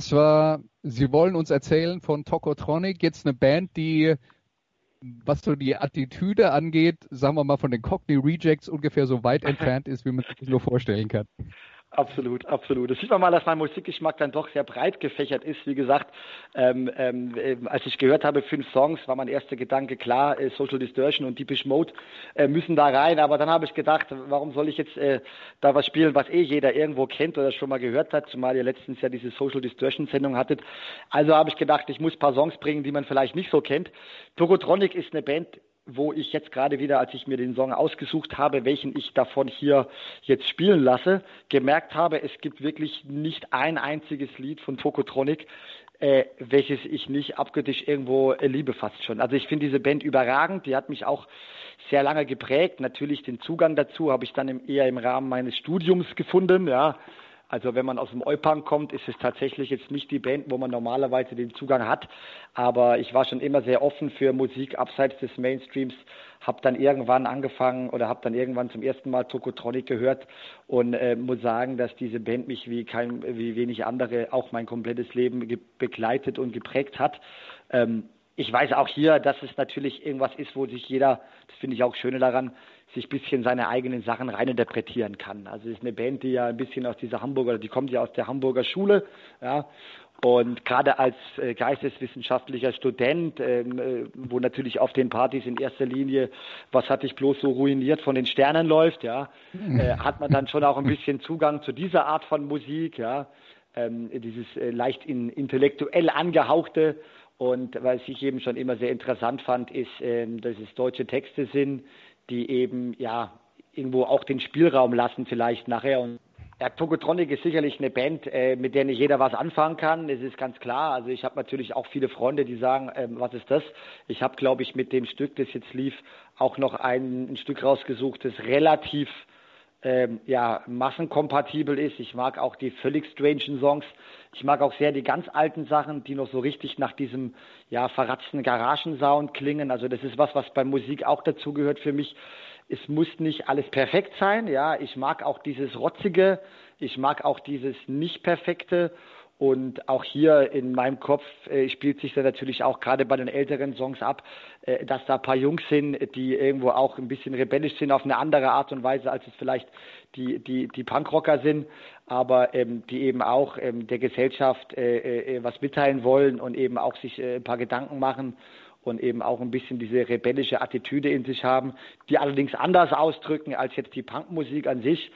Das war, Sie wollen uns erzählen von Tokotronic, jetzt eine Band, die, was so die Attitüde angeht, sagen wir mal von den Cockney Rejects ungefähr so weit entfernt ist, wie man sich das nur vorstellen kann. Absolut, absolut. Das sieht man mal, dass mein Musikgeschmack dann doch sehr breit gefächert ist. Wie gesagt, ähm, ähm, äh, als ich gehört habe, fünf Songs, war mein erster Gedanke klar, äh, Social Distortion und Deepish Mode äh, müssen da rein. Aber dann habe ich gedacht, warum soll ich jetzt äh, da was spielen, was eh jeder irgendwo kennt oder schon mal gehört hat, zumal ihr letztens ja diese Social Distortion Sendung hattet. Also habe ich gedacht, ich muss ein paar Songs bringen, die man vielleicht nicht so kennt. Togotronic ist eine Band, wo ich jetzt gerade wieder, als ich mir den Song ausgesucht habe, welchen ich davon hier jetzt spielen lasse, gemerkt habe, es gibt wirklich nicht ein einziges Lied von Tokotronic, äh, welches ich nicht abgöttisch irgendwo äh, liebe fast schon. Also ich finde diese Band überragend, die hat mich auch sehr lange geprägt. Natürlich den Zugang dazu habe ich dann im, eher im Rahmen meines Studiums gefunden, ja. Also wenn man aus dem Eupunk kommt, ist es tatsächlich jetzt nicht die Band, wo man normalerweise den Zugang hat. Aber ich war schon immer sehr offen für Musik abseits des Mainstreams. Habe dann irgendwann angefangen oder habe dann irgendwann zum ersten Mal Tokotronic gehört und äh, muss sagen, dass diese Band mich wie kein, wie wenig andere auch mein komplettes Leben begleitet und geprägt hat. Ähm, ich weiß auch hier, dass es natürlich irgendwas ist, wo sich jeder, das finde ich auch schöne daran, sich ein bisschen seine eigenen Sachen reininterpretieren kann. Also es ist eine Band, die ja ein bisschen aus dieser Hamburger, die kommt ja aus der Hamburger Schule, ja, und gerade als äh, geisteswissenschaftlicher Student, ähm, äh, wo natürlich auf den Partys in erster Linie, was hat dich bloß so ruiniert, von den Sternen läuft, ja, äh, hat man dann schon auch ein bisschen Zugang zu dieser Art von Musik, ja, ähm, dieses äh, leicht in, intellektuell angehauchte. Und was ich eben schon immer sehr interessant fand, ist, ähm, dass es deutsche Texte sind, die eben ja irgendwo auch den Spielraum lassen vielleicht nachher. Und ja, Tokotronic ist sicherlich eine Band, äh, mit der nicht jeder was anfangen kann. Das ist ganz klar. Also ich habe natürlich auch viele Freunde, die sagen, ähm, was ist das? Ich habe, glaube ich, mit dem Stück, das jetzt lief, auch noch ein, ein Stück rausgesucht, das relativ ähm, ja, massenkompatibel ist. Ich mag auch die völlig strangen Songs. Ich mag auch sehr die ganz alten Sachen, die noch so richtig nach diesem ja, verratzten Garagensound klingen. Also das ist was, was bei Musik auch dazugehört für mich. Es muss nicht alles perfekt sein. Ja, ich mag auch dieses Rotzige. Ich mag auch dieses Nicht-Perfekte. Und auch hier in meinem Kopf äh, spielt sich da natürlich auch gerade bei den älteren Songs ab, äh, dass da ein paar Jungs sind, die irgendwo auch ein bisschen rebellisch sind auf eine andere Art und Weise, als es vielleicht die, die, die Punkrocker sind, aber ähm, die eben auch ähm, der Gesellschaft äh, äh, was mitteilen wollen und eben auch sich äh, ein paar Gedanken machen und eben auch ein bisschen diese rebellische Attitüde in sich haben, die allerdings anders ausdrücken als jetzt die Punkmusik an sich.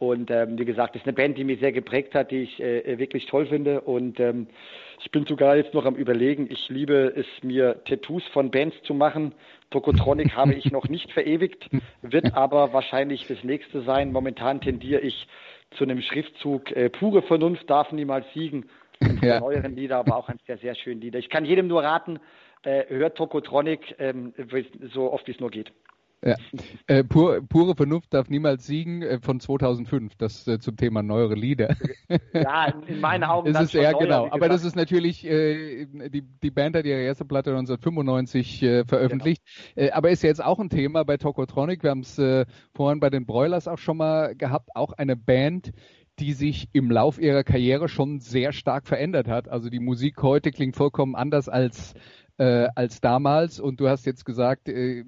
Und ähm, wie gesagt, das ist eine Band, die mich sehr geprägt hat, die ich äh, wirklich toll finde. Und ähm, ich bin sogar jetzt noch am Überlegen. Ich liebe es, mir Tattoos von Bands zu machen. Tokotronic habe ich noch nicht verewigt, wird aber wahrscheinlich das nächste sein. Momentan tendiere ich zu einem Schriftzug äh, Pure Vernunft darf niemals siegen. Eines ja. neueren Lieder, aber auch ein sehr, sehr schönes Lieder. Ich kann jedem nur raten, äh, hört Tokotronic ähm, so oft wie es nur geht. Ja. Äh, pur, pure Vernunft darf niemals siegen äh, von 2005, das äh, zum Thema neuere Lieder. Ja, in meinen Augen. das ist eher genau. Aber das ist natürlich, äh, die, die Band hat ihre erste Platte 1995 äh, veröffentlicht. Genau. Äh, aber ist ja jetzt auch ein Thema bei Tokotronic. Wir haben es vorhin bei den Broilers auch schon mal gehabt. Auch eine Band, die sich im Lauf ihrer Karriere schon sehr stark verändert hat. Also die Musik heute klingt vollkommen anders als äh, als damals. Und du hast jetzt gesagt, äh,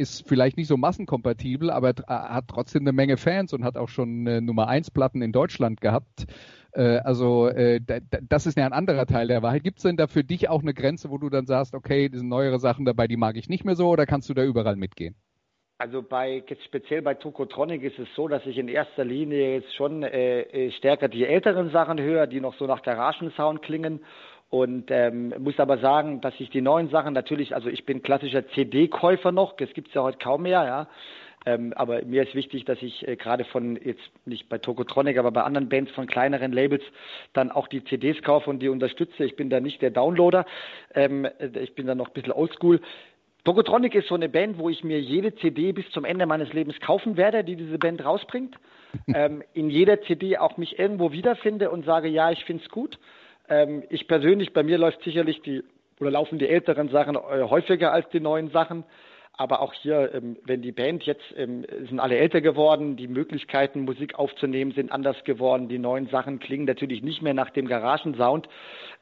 ist vielleicht nicht so massenkompatibel, aber hat trotzdem eine Menge Fans und hat auch schon äh, Nummer 1 Platten in Deutschland gehabt. Äh, also äh, das ist ja ein anderer Teil der Wahrheit. Gibt es denn da für dich auch eine Grenze, wo du dann sagst, okay, das sind neuere Sachen dabei, die mag ich nicht mehr so, oder kannst du da überall mitgehen? Also bei speziell bei Tokotronic ist es so, dass ich in erster Linie jetzt schon äh, äh stärker die älteren Sachen höre, die noch so nach Garagensound klingen und ähm, muss aber sagen, dass ich die neuen Sachen natürlich, also ich bin klassischer CD-Käufer noch, das gibt's ja heute kaum mehr, ja. Ähm, aber mir ist wichtig, dass ich äh, gerade von, jetzt nicht bei Tokotronic, aber bei anderen Bands von kleineren Labels dann auch die CDs kaufe und die unterstütze. Ich bin da nicht der Downloader, ähm, ich bin da noch ein bisschen oldschool. Tokotronic ist so eine Band, wo ich mir jede CD bis zum Ende meines Lebens kaufen werde, die diese Band rausbringt. ähm, in jeder CD auch mich irgendwo wiederfinde und sage, ja, ich find's gut. Ähm, ich persönlich, bei mir läuft sicherlich die oder laufen die älteren Sachen äh, häufiger als die neuen Sachen. Aber auch hier, ähm, wenn die Band jetzt ähm, sind alle älter geworden, die Möglichkeiten, Musik aufzunehmen, sind anders geworden. Die neuen Sachen klingen natürlich nicht mehr nach dem Garagensound.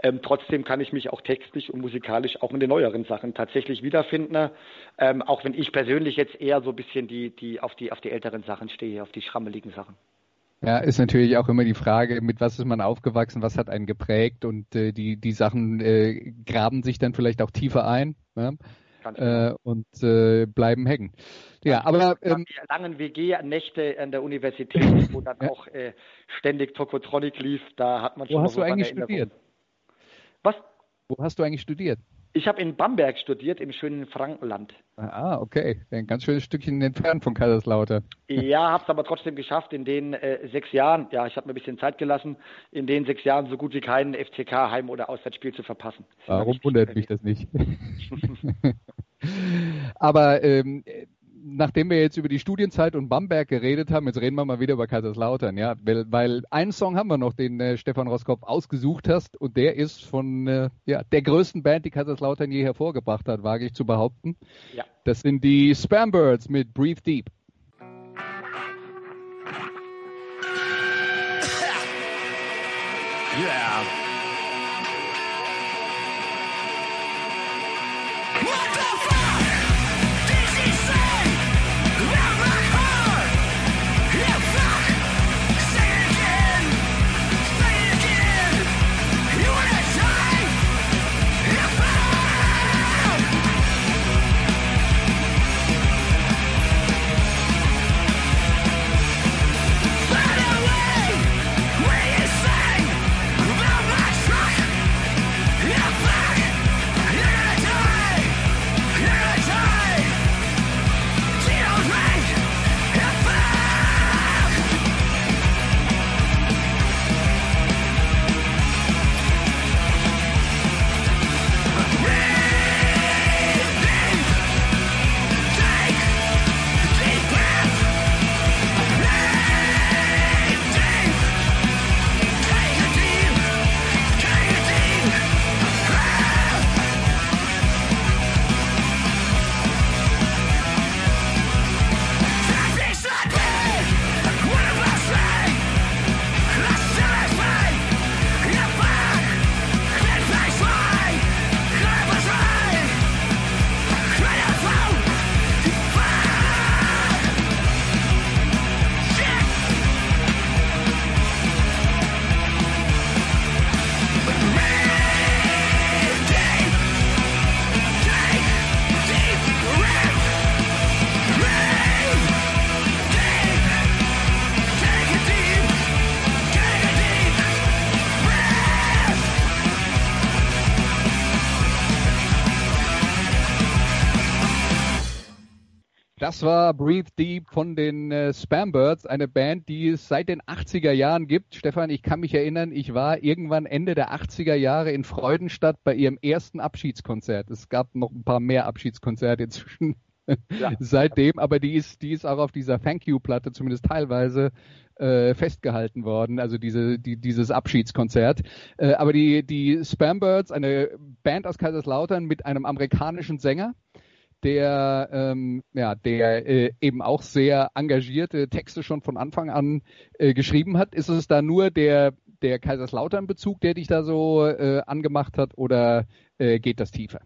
Ähm, trotzdem kann ich mich auch textlich und musikalisch auch in den neueren Sachen tatsächlich wiederfinden. Auch wenn ich persönlich jetzt eher so ein bisschen die, die auf die auf die älteren Sachen stehe, auf die schrammeligen Sachen. Ja, ist natürlich auch immer die Frage, mit was ist man aufgewachsen, was hat einen geprägt und äh, die, die Sachen äh, graben sich dann vielleicht auch tiefer ein ja? Äh, und äh, bleiben hängen. Ja, aber ähm, die langen WG-Nächte an der Universität, wo dann ja. auch äh, ständig Tokotronic lief, da hat man schon Wo hast du eigentlich studiert? Was? Wo hast du eigentlich studiert? Ich habe in Bamberg studiert, im schönen Frankenland. Ah, okay. Ein ganz schönes Stückchen entfernt von Kaiserslautern. Ja, habe es aber trotzdem geschafft, in den äh, sechs Jahren, ja, ich habe mir ein bisschen Zeit gelassen, in den sechs Jahren so gut wie kein FCK-Heim- oder Auswärtsspiel zu verpassen. Warum wundert mich das nicht? aber ähm, nachdem wir jetzt über die Studienzeit und Bamberg geredet haben, jetzt reden wir mal wieder über Kaiserslautern, ja, weil, weil einen Song haben wir noch, den äh, Stefan Roskopf ausgesucht hast und der ist von äh, ja, der größten Band, die Kaiserslautern je hervorgebracht hat, wage ich zu behaupten. Ja. Das sind die Spambirds mit Breathe Deep. Yeah. Das war Breathe Deep von den äh, Spambirds, eine Band, die es seit den 80er Jahren gibt. Stefan, ich kann mich erinnern, ich war irgendwann Ende der 80er Jahre in Freudenstadt bei ihrem ersten Abschiedskonzert. Es gab noch ein paar mehr Abschiedskonzerte inzwischen ja. seitdem, aber die ist, die ist auch auf dieser Thank You-Platte zumindest teilweise äh, festgehalten worden, also diese, die, dieses Abschiedskonzert. Äh, aber die, die Spambirds, eine Band aus Kaiserslautern mit einem amerikanischen Sänger, der, ähm, ja, der äh, eben auch sehr engagierte Texte schon von Anfang an äh, geschrieben hat. Ist es da nur der, der Kaiserslautern-Bezug, der dich da so äh, angemacht hat, oder äh, geht das tiefer?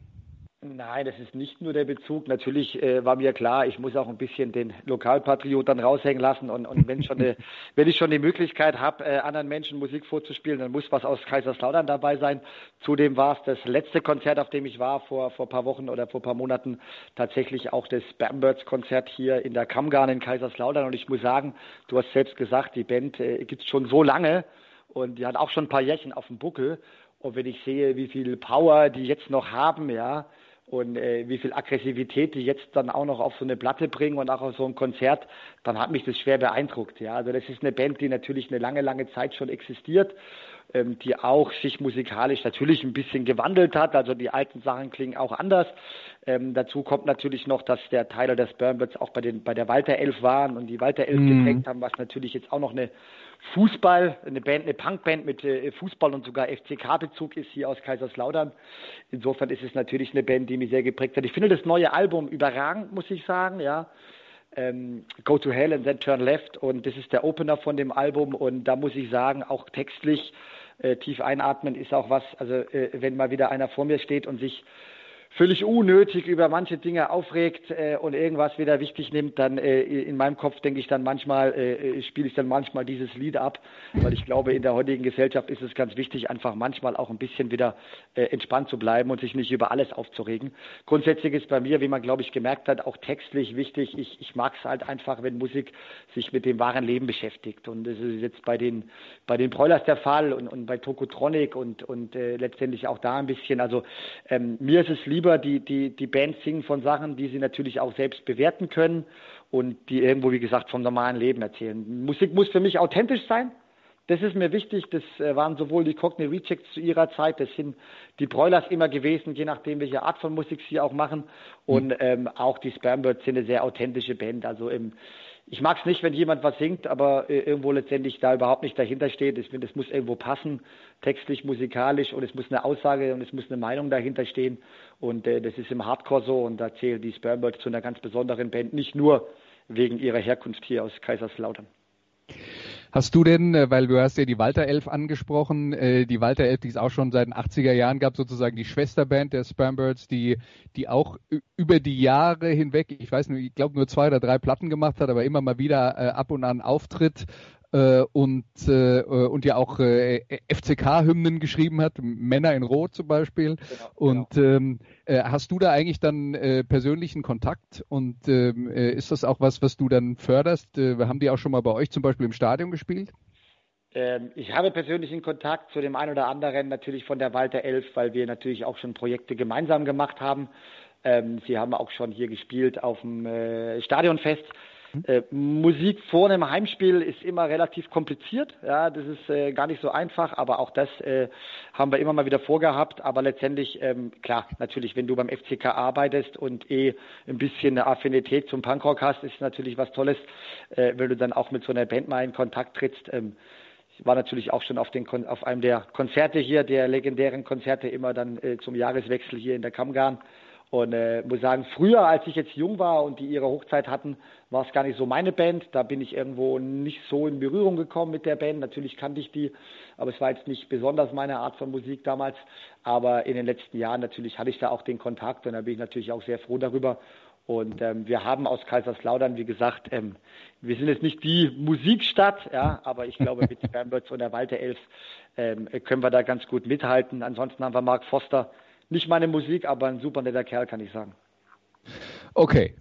Nein, das ist nicht nur der Bezug. Natürlich äh, war mir klar, ich muss auch ein bisschen den Lokalpatriot dann raushängen lassen. Und, und wenn, schon eine, wenn ich schon die Möglichkeit habe, äh, anderen Menschen Musik vorzuspielen, dann muss was aus Kaiserslautern dabei sein. Zudem war es das letzte Konzert, auf dem ich war, vor, vor paar Wochen oder vor paar Monaten, tatsächlich auch das Bambirds-Konzert hier in der Kammgarn in Kaiserslautern. Und ich muss sagen, du hast selbst gesagt, die Band äh, gibt es schon so lange und die hat auch schon ein paar Jährchen auf dem Buckel. Und wenn ich sehe, wie viel Power die jetzt noch haben, ja, und äh, wie viel Aggressivität die jetzt dann auch noch auf so eine Platte bringen und auch auf so ein Konzert, dann hat mich das schwer beeindruckt. Ja, also das ist eine Band, die natürlich eine lange, lange Zeit schon existiert, ähm, die auch sich musikalisch natürlich ein bisschen gewandelt hat. Also die alten Sachen klingen auch anders. Ähm, dazu kommt natürlich noch, dass der Tyler der Spermbirds auch bei den bei der Walter Elf waren und die Walter Elf mm. geprägt haben, was natürlich jetzt auch noch eine Fußball, eine Band, eine Punkband mit äh, Fußball und sogar FCK-Bezug ist hier aus Kaiserslautern. Insofern ist es natürlich eine Band, die mich sehr geprägt hat. Ich finde das neue Album überragend, muss ich sagen, ja. Ähm, Go to Hell and then Turn Left und das ist der Opener von dem Album und da muss ich sagen, auch textlich tief einatmen ist auch was, also äh, wenn mal wieder einer vor mir steht und sich völlig unnötig über manche Dinge aufregt äh, und irgendwas wieder wichtig nimmt, dann äh, in meinem Kopf denke ich dann manchmal, äh, äh, spiele ich dann manchmal dieses Lied ab, weil ich glaube, in der heutigen Gesellschaft ist es ganz wichtig, einfach manchmal auch ein bisschen wieder äh, entspannt zu bleiben und sich nicht über alles aufzuregen. Grundsätzlich ist bei mir, wie man glaube ich gemerkt hat, auch textlich wichtig. Ich, ich mag es halt einfach, wenn Musik sich mit dem wahren Leben beschäftigt und das ist jetzt bei den bei den Broilers der Fall und, und bei Tokotronic und und äh, letztendlich auch da ein bisschen. Also ähm, mir ist es lieber lieber, die, die, die Bands singen von Sachen, die sie natürlich auch selbst bewerten können und die irgendwo, wie gesagt, vom normalen Leben erzählen. Musik muss für mich authentisch sein. Das ist mir wichtig. Das äh, waren sowohl die Cockney Rejects zu ihrer Zeit, das sind die Broilers immer gewesen, je nachdem, welche Art von Musik sie auch machen. Und mhm. ähm, auch die Spermbirds sind eine sehr authentische Band. Also im, ich mag es nicht, wenn jemand was singt, aber äh, irgendwo letztendlich da überhaupt nicht dahinter steht. Ich finde, es muss irgendwo passen, textlich, musikalisch und es muss eine Aussage und es muss eine Meinung dahinter stehen. Und äh, das ist im Hardcore so und da zählen die Spermbirds zu einer ganz besonderen Band, nicht nur wegen ihrer Herkunft hier aus Kaiserslautern. Hast du denn, äh, weil du hast ja die Walter Elf angesprochen, äh, die Walter Elf, die es auch schon seit den 80er Jahren gab, sozusagen die Schwesterband der Spambirds, die, die auch über die Jahre hinweg, ich weiß nicht, ich glaube nur zwei oder drei Platten gemacht hat, aber immer mal wieder äh, ab und an auftritt äh, und, äh, und ja auch äh, FCK-Hymnen geschrieben hat, Männer in Rot zum Beispiel. Genau, und genau. Ähm, äh, hast du da eigentlich dann äh, persönlichen Kontakt und ähm, äh, ist das auch was, was du dann förderst? Äh, haben die auch schon mal bei euch zum Beispiel im Stadion gespielt? Ähm, ich habe persönlichen Kontakt zu dem einen oder anderen natürlich von der Walter Elf, weil wir natürlich auch schon Projekte gemeinsam gemacht haben. Ähm, sie haben auch schon hier gespielt auf dem äh, Stadionfest. Äh, Musik vor einem Heimspiel ist immer relativ kompliziert. Ja, das ist äh, gar nicht so einfach, aber auch das äh, haben wir immer mal wieder vorgehabt. Aber letztendlich, ähm, klar, natürlich, wenn du beim FCK arbeitest und eh ein bisschen eine Affinität zum Punkrock hast, ist natürlich was Tolles, äh, wenn du dann auch mit so einer Band mal in Kontakt trittst. Ähm, ich war natürlich auch schon auf, den, auf einem der Konzerte hier, der legendären Konzerte, immer dann äh, zum Jahreswechsel hier in der Kammgarn. Und äh, muss sagen, früher, als ich jetzt jung war und die ihre Hochzeit hatten, war es gar nicht so meine Band. Da bin ich irgendwo nicht so in Berührung gekommen mit der Band. Natürlich kannte ich die, aber es war jetzt nicht besonders meine Art von Musik damals. Aber in den letzten Jahren natürlich hatte ich da auch den Kontakt und da bin ich natürlich auch sehr froh darüber. Und ähm, wir haben aus Kaiserslautern, wie gesagt, ähm, wir sind jetzt nicht die Musikstadt, ja, aber ich glaube, mit Bernbirds und der Walter Elf ähm, können wir da ganz gut mithalten. Ansonsten haben wir Mark Foster, nicht meine Musik, aber ein super netter Kerl, kann ich sagen. Okay.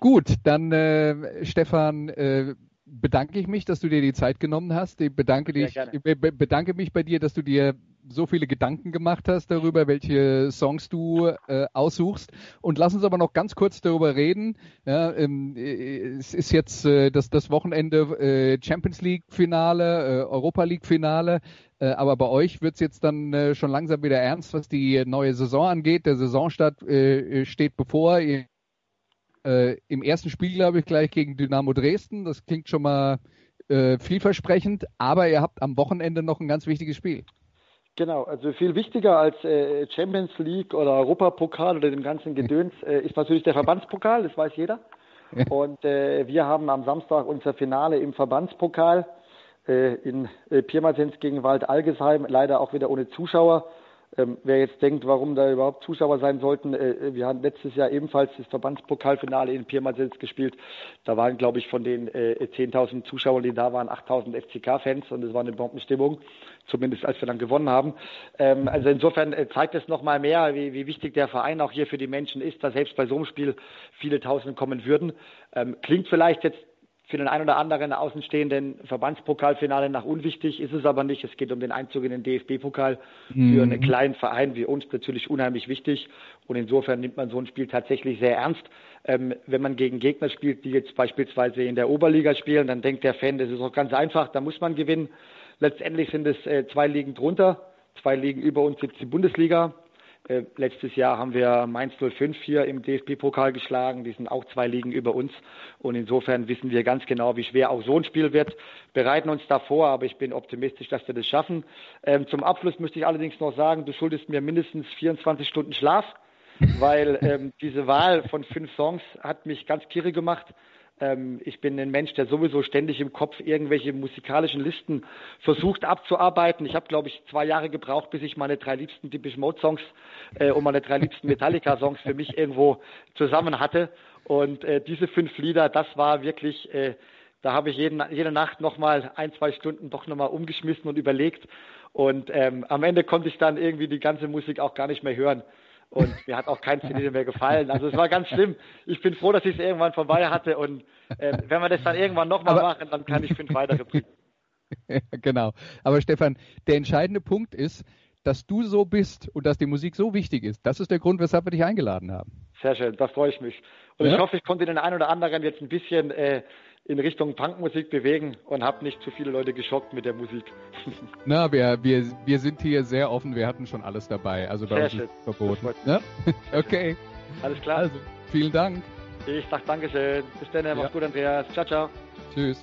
Gut, dann äh, Stefan, äh, bedanke ich mich, dass du dir die Zeit genommen hast. Ich bedanke, dich, be bedanke mich bei dir, dass du dir so viele Gedanken gemacht hast darüber, welche Songs du äh, aussuchst. Und lass uns aber noch ganz kurz darüber reden. Ja, ähm, äh, es ist jetzt äh, das, das Wochenende äh, Champions League Finale, äh, Europa League Finale. Äh, aber bei euch wird es jetzt dann äh, schon langsam wieder ernst, was die neue Saison angeht. Der Saisonstart äh, steht bevor. Ihr, Im ersten Spiel, glaube ich, gleich gegen Dynamo Dresden. Das klingt schon mal vielversprechend. Aber ihr habt am Wochenende noch ein ganz wichtiges Spiel. Genau, also viel wichtiger als äh, Champions League oder Europapokal oder dem ganzen Gedöns äh, ist natürlich der Verbandspokal, das weiß jeder. Und äh, wir haben am Samstag unser Finale im Verbandspokal äh, in äh, Pirmasens gegen Wald Algesheim, leider auch wieder ohne Zuschauer. Ähm, wer jetzt denkt, warum da überhaupt Zuschauer sein sollten, äh, wir haben letztes Jahr ebenfalls das Verbandspokalfinale in Pirmasens gespielt. Da waren, glaube ich, von den äh, 10.000 Zuschauern, die da waren, 8.000 FCK-Fans und es war eine Bombenstimmung, zumindest als wir dann gewonnen haben. Ähm, also insofern äh, zeigt es nochmal mehr, wie, wichtig der Verein auch hier für die Menschen ist, dass selbst bei so einem Spiel viele Tausende kommen würden. Ähm, klingt vielleicht jetzt für den einen oder anderen außenstehenden Verbandspokalfinale nach unwichtig, ist es aber nicht. Es geht um den Einzug in den DFB-Pokal mhm. für einen kleinen Verein wie uns natürlich unheimlich wichtig. Und insofern nimmt man so ein Spiel tatsächlich sehr ernst. Ähm, wenn man gegen Gegner spielt, die jetzt beispielsweise in der Oberliga spielen, dann denkt der Fan, das ist auch ganz einfach, da muss man gewinnen. Letztendlich sind es äh, zwei Ligen drunter, zwei Ligen über uns sitzt die Bundesliga. Äh, letztes Jahr haben wir Mainz 05 hier im DFB-Pokal geschlagen. Die sind auch zwei Ligen über uns. Und insofern wissen wir ganz genau, wie schwer auch so ein Spiel wird. Bereiten uns davor, aber ich bin optimistisch, dass wir das schaffen. Ähm, zum Abschluss möchte ich allerdings noch sagen, du schuldest mir mindestens 24 Stunden Schlaf, weil ähm, diese Wahl von fünf Songs hat mich ganz kirre gemacht. Ähm, ich bin ein Mensch, der sowieso ständig im Kopf irgendwelche musikalischen Listen versucht abzuarbeiten. Ich habe, glaube ich, zwei Jahre gebraucht, bis ich meine drei liebsten Typisch Mode Songs äh, und meine drei liebsten Metallica Songs für mich irgendwo zusammen hatte. Und äh, diese fünf Lieder, das war wirklich, äh, da habe ich jeden, jede Nacht nochmal ein, zwei Stunden doch nochmal umgeschmissen und überlegt. Und ähm, am Ende konnte ich dann irgendwie die ganze Musik auch gar nicht mehr hören und mir hat auch kein CD mehr gefallen. Also es war ganz schlimm. Ich bin froh, dass ich es irgendwann vorbei hatte und äh, wenn wir das dann irgendwann nochmal machen, dann kann ich fünf weitere bringen. genau. Aber Stefan, der entscheidende Punkt ist, dass du so bist und dass die Musik so wichtig ist. Das ist der Grund, weshalb wir dich eingeladen haben. Sehr schön, da freue ich mich. Und ja? ich hoffe, ich konnte den einen oder anderen jetzt ein bisschen äh, in Richtung Punkmusik bewegen und habe nicht zu viele Leute geschockt mit der Musik. Na, wir, wir, wir sind hier sehr offen, wir hatten schon alles dabei. Also bei uns ist verboten. Das Ne? Okay, Alles klar? also vielen Dank. Ich sag Dankeschön. Bis dann, Ja. mach's gut, Andreas. Ciao, ciao. Tschüss.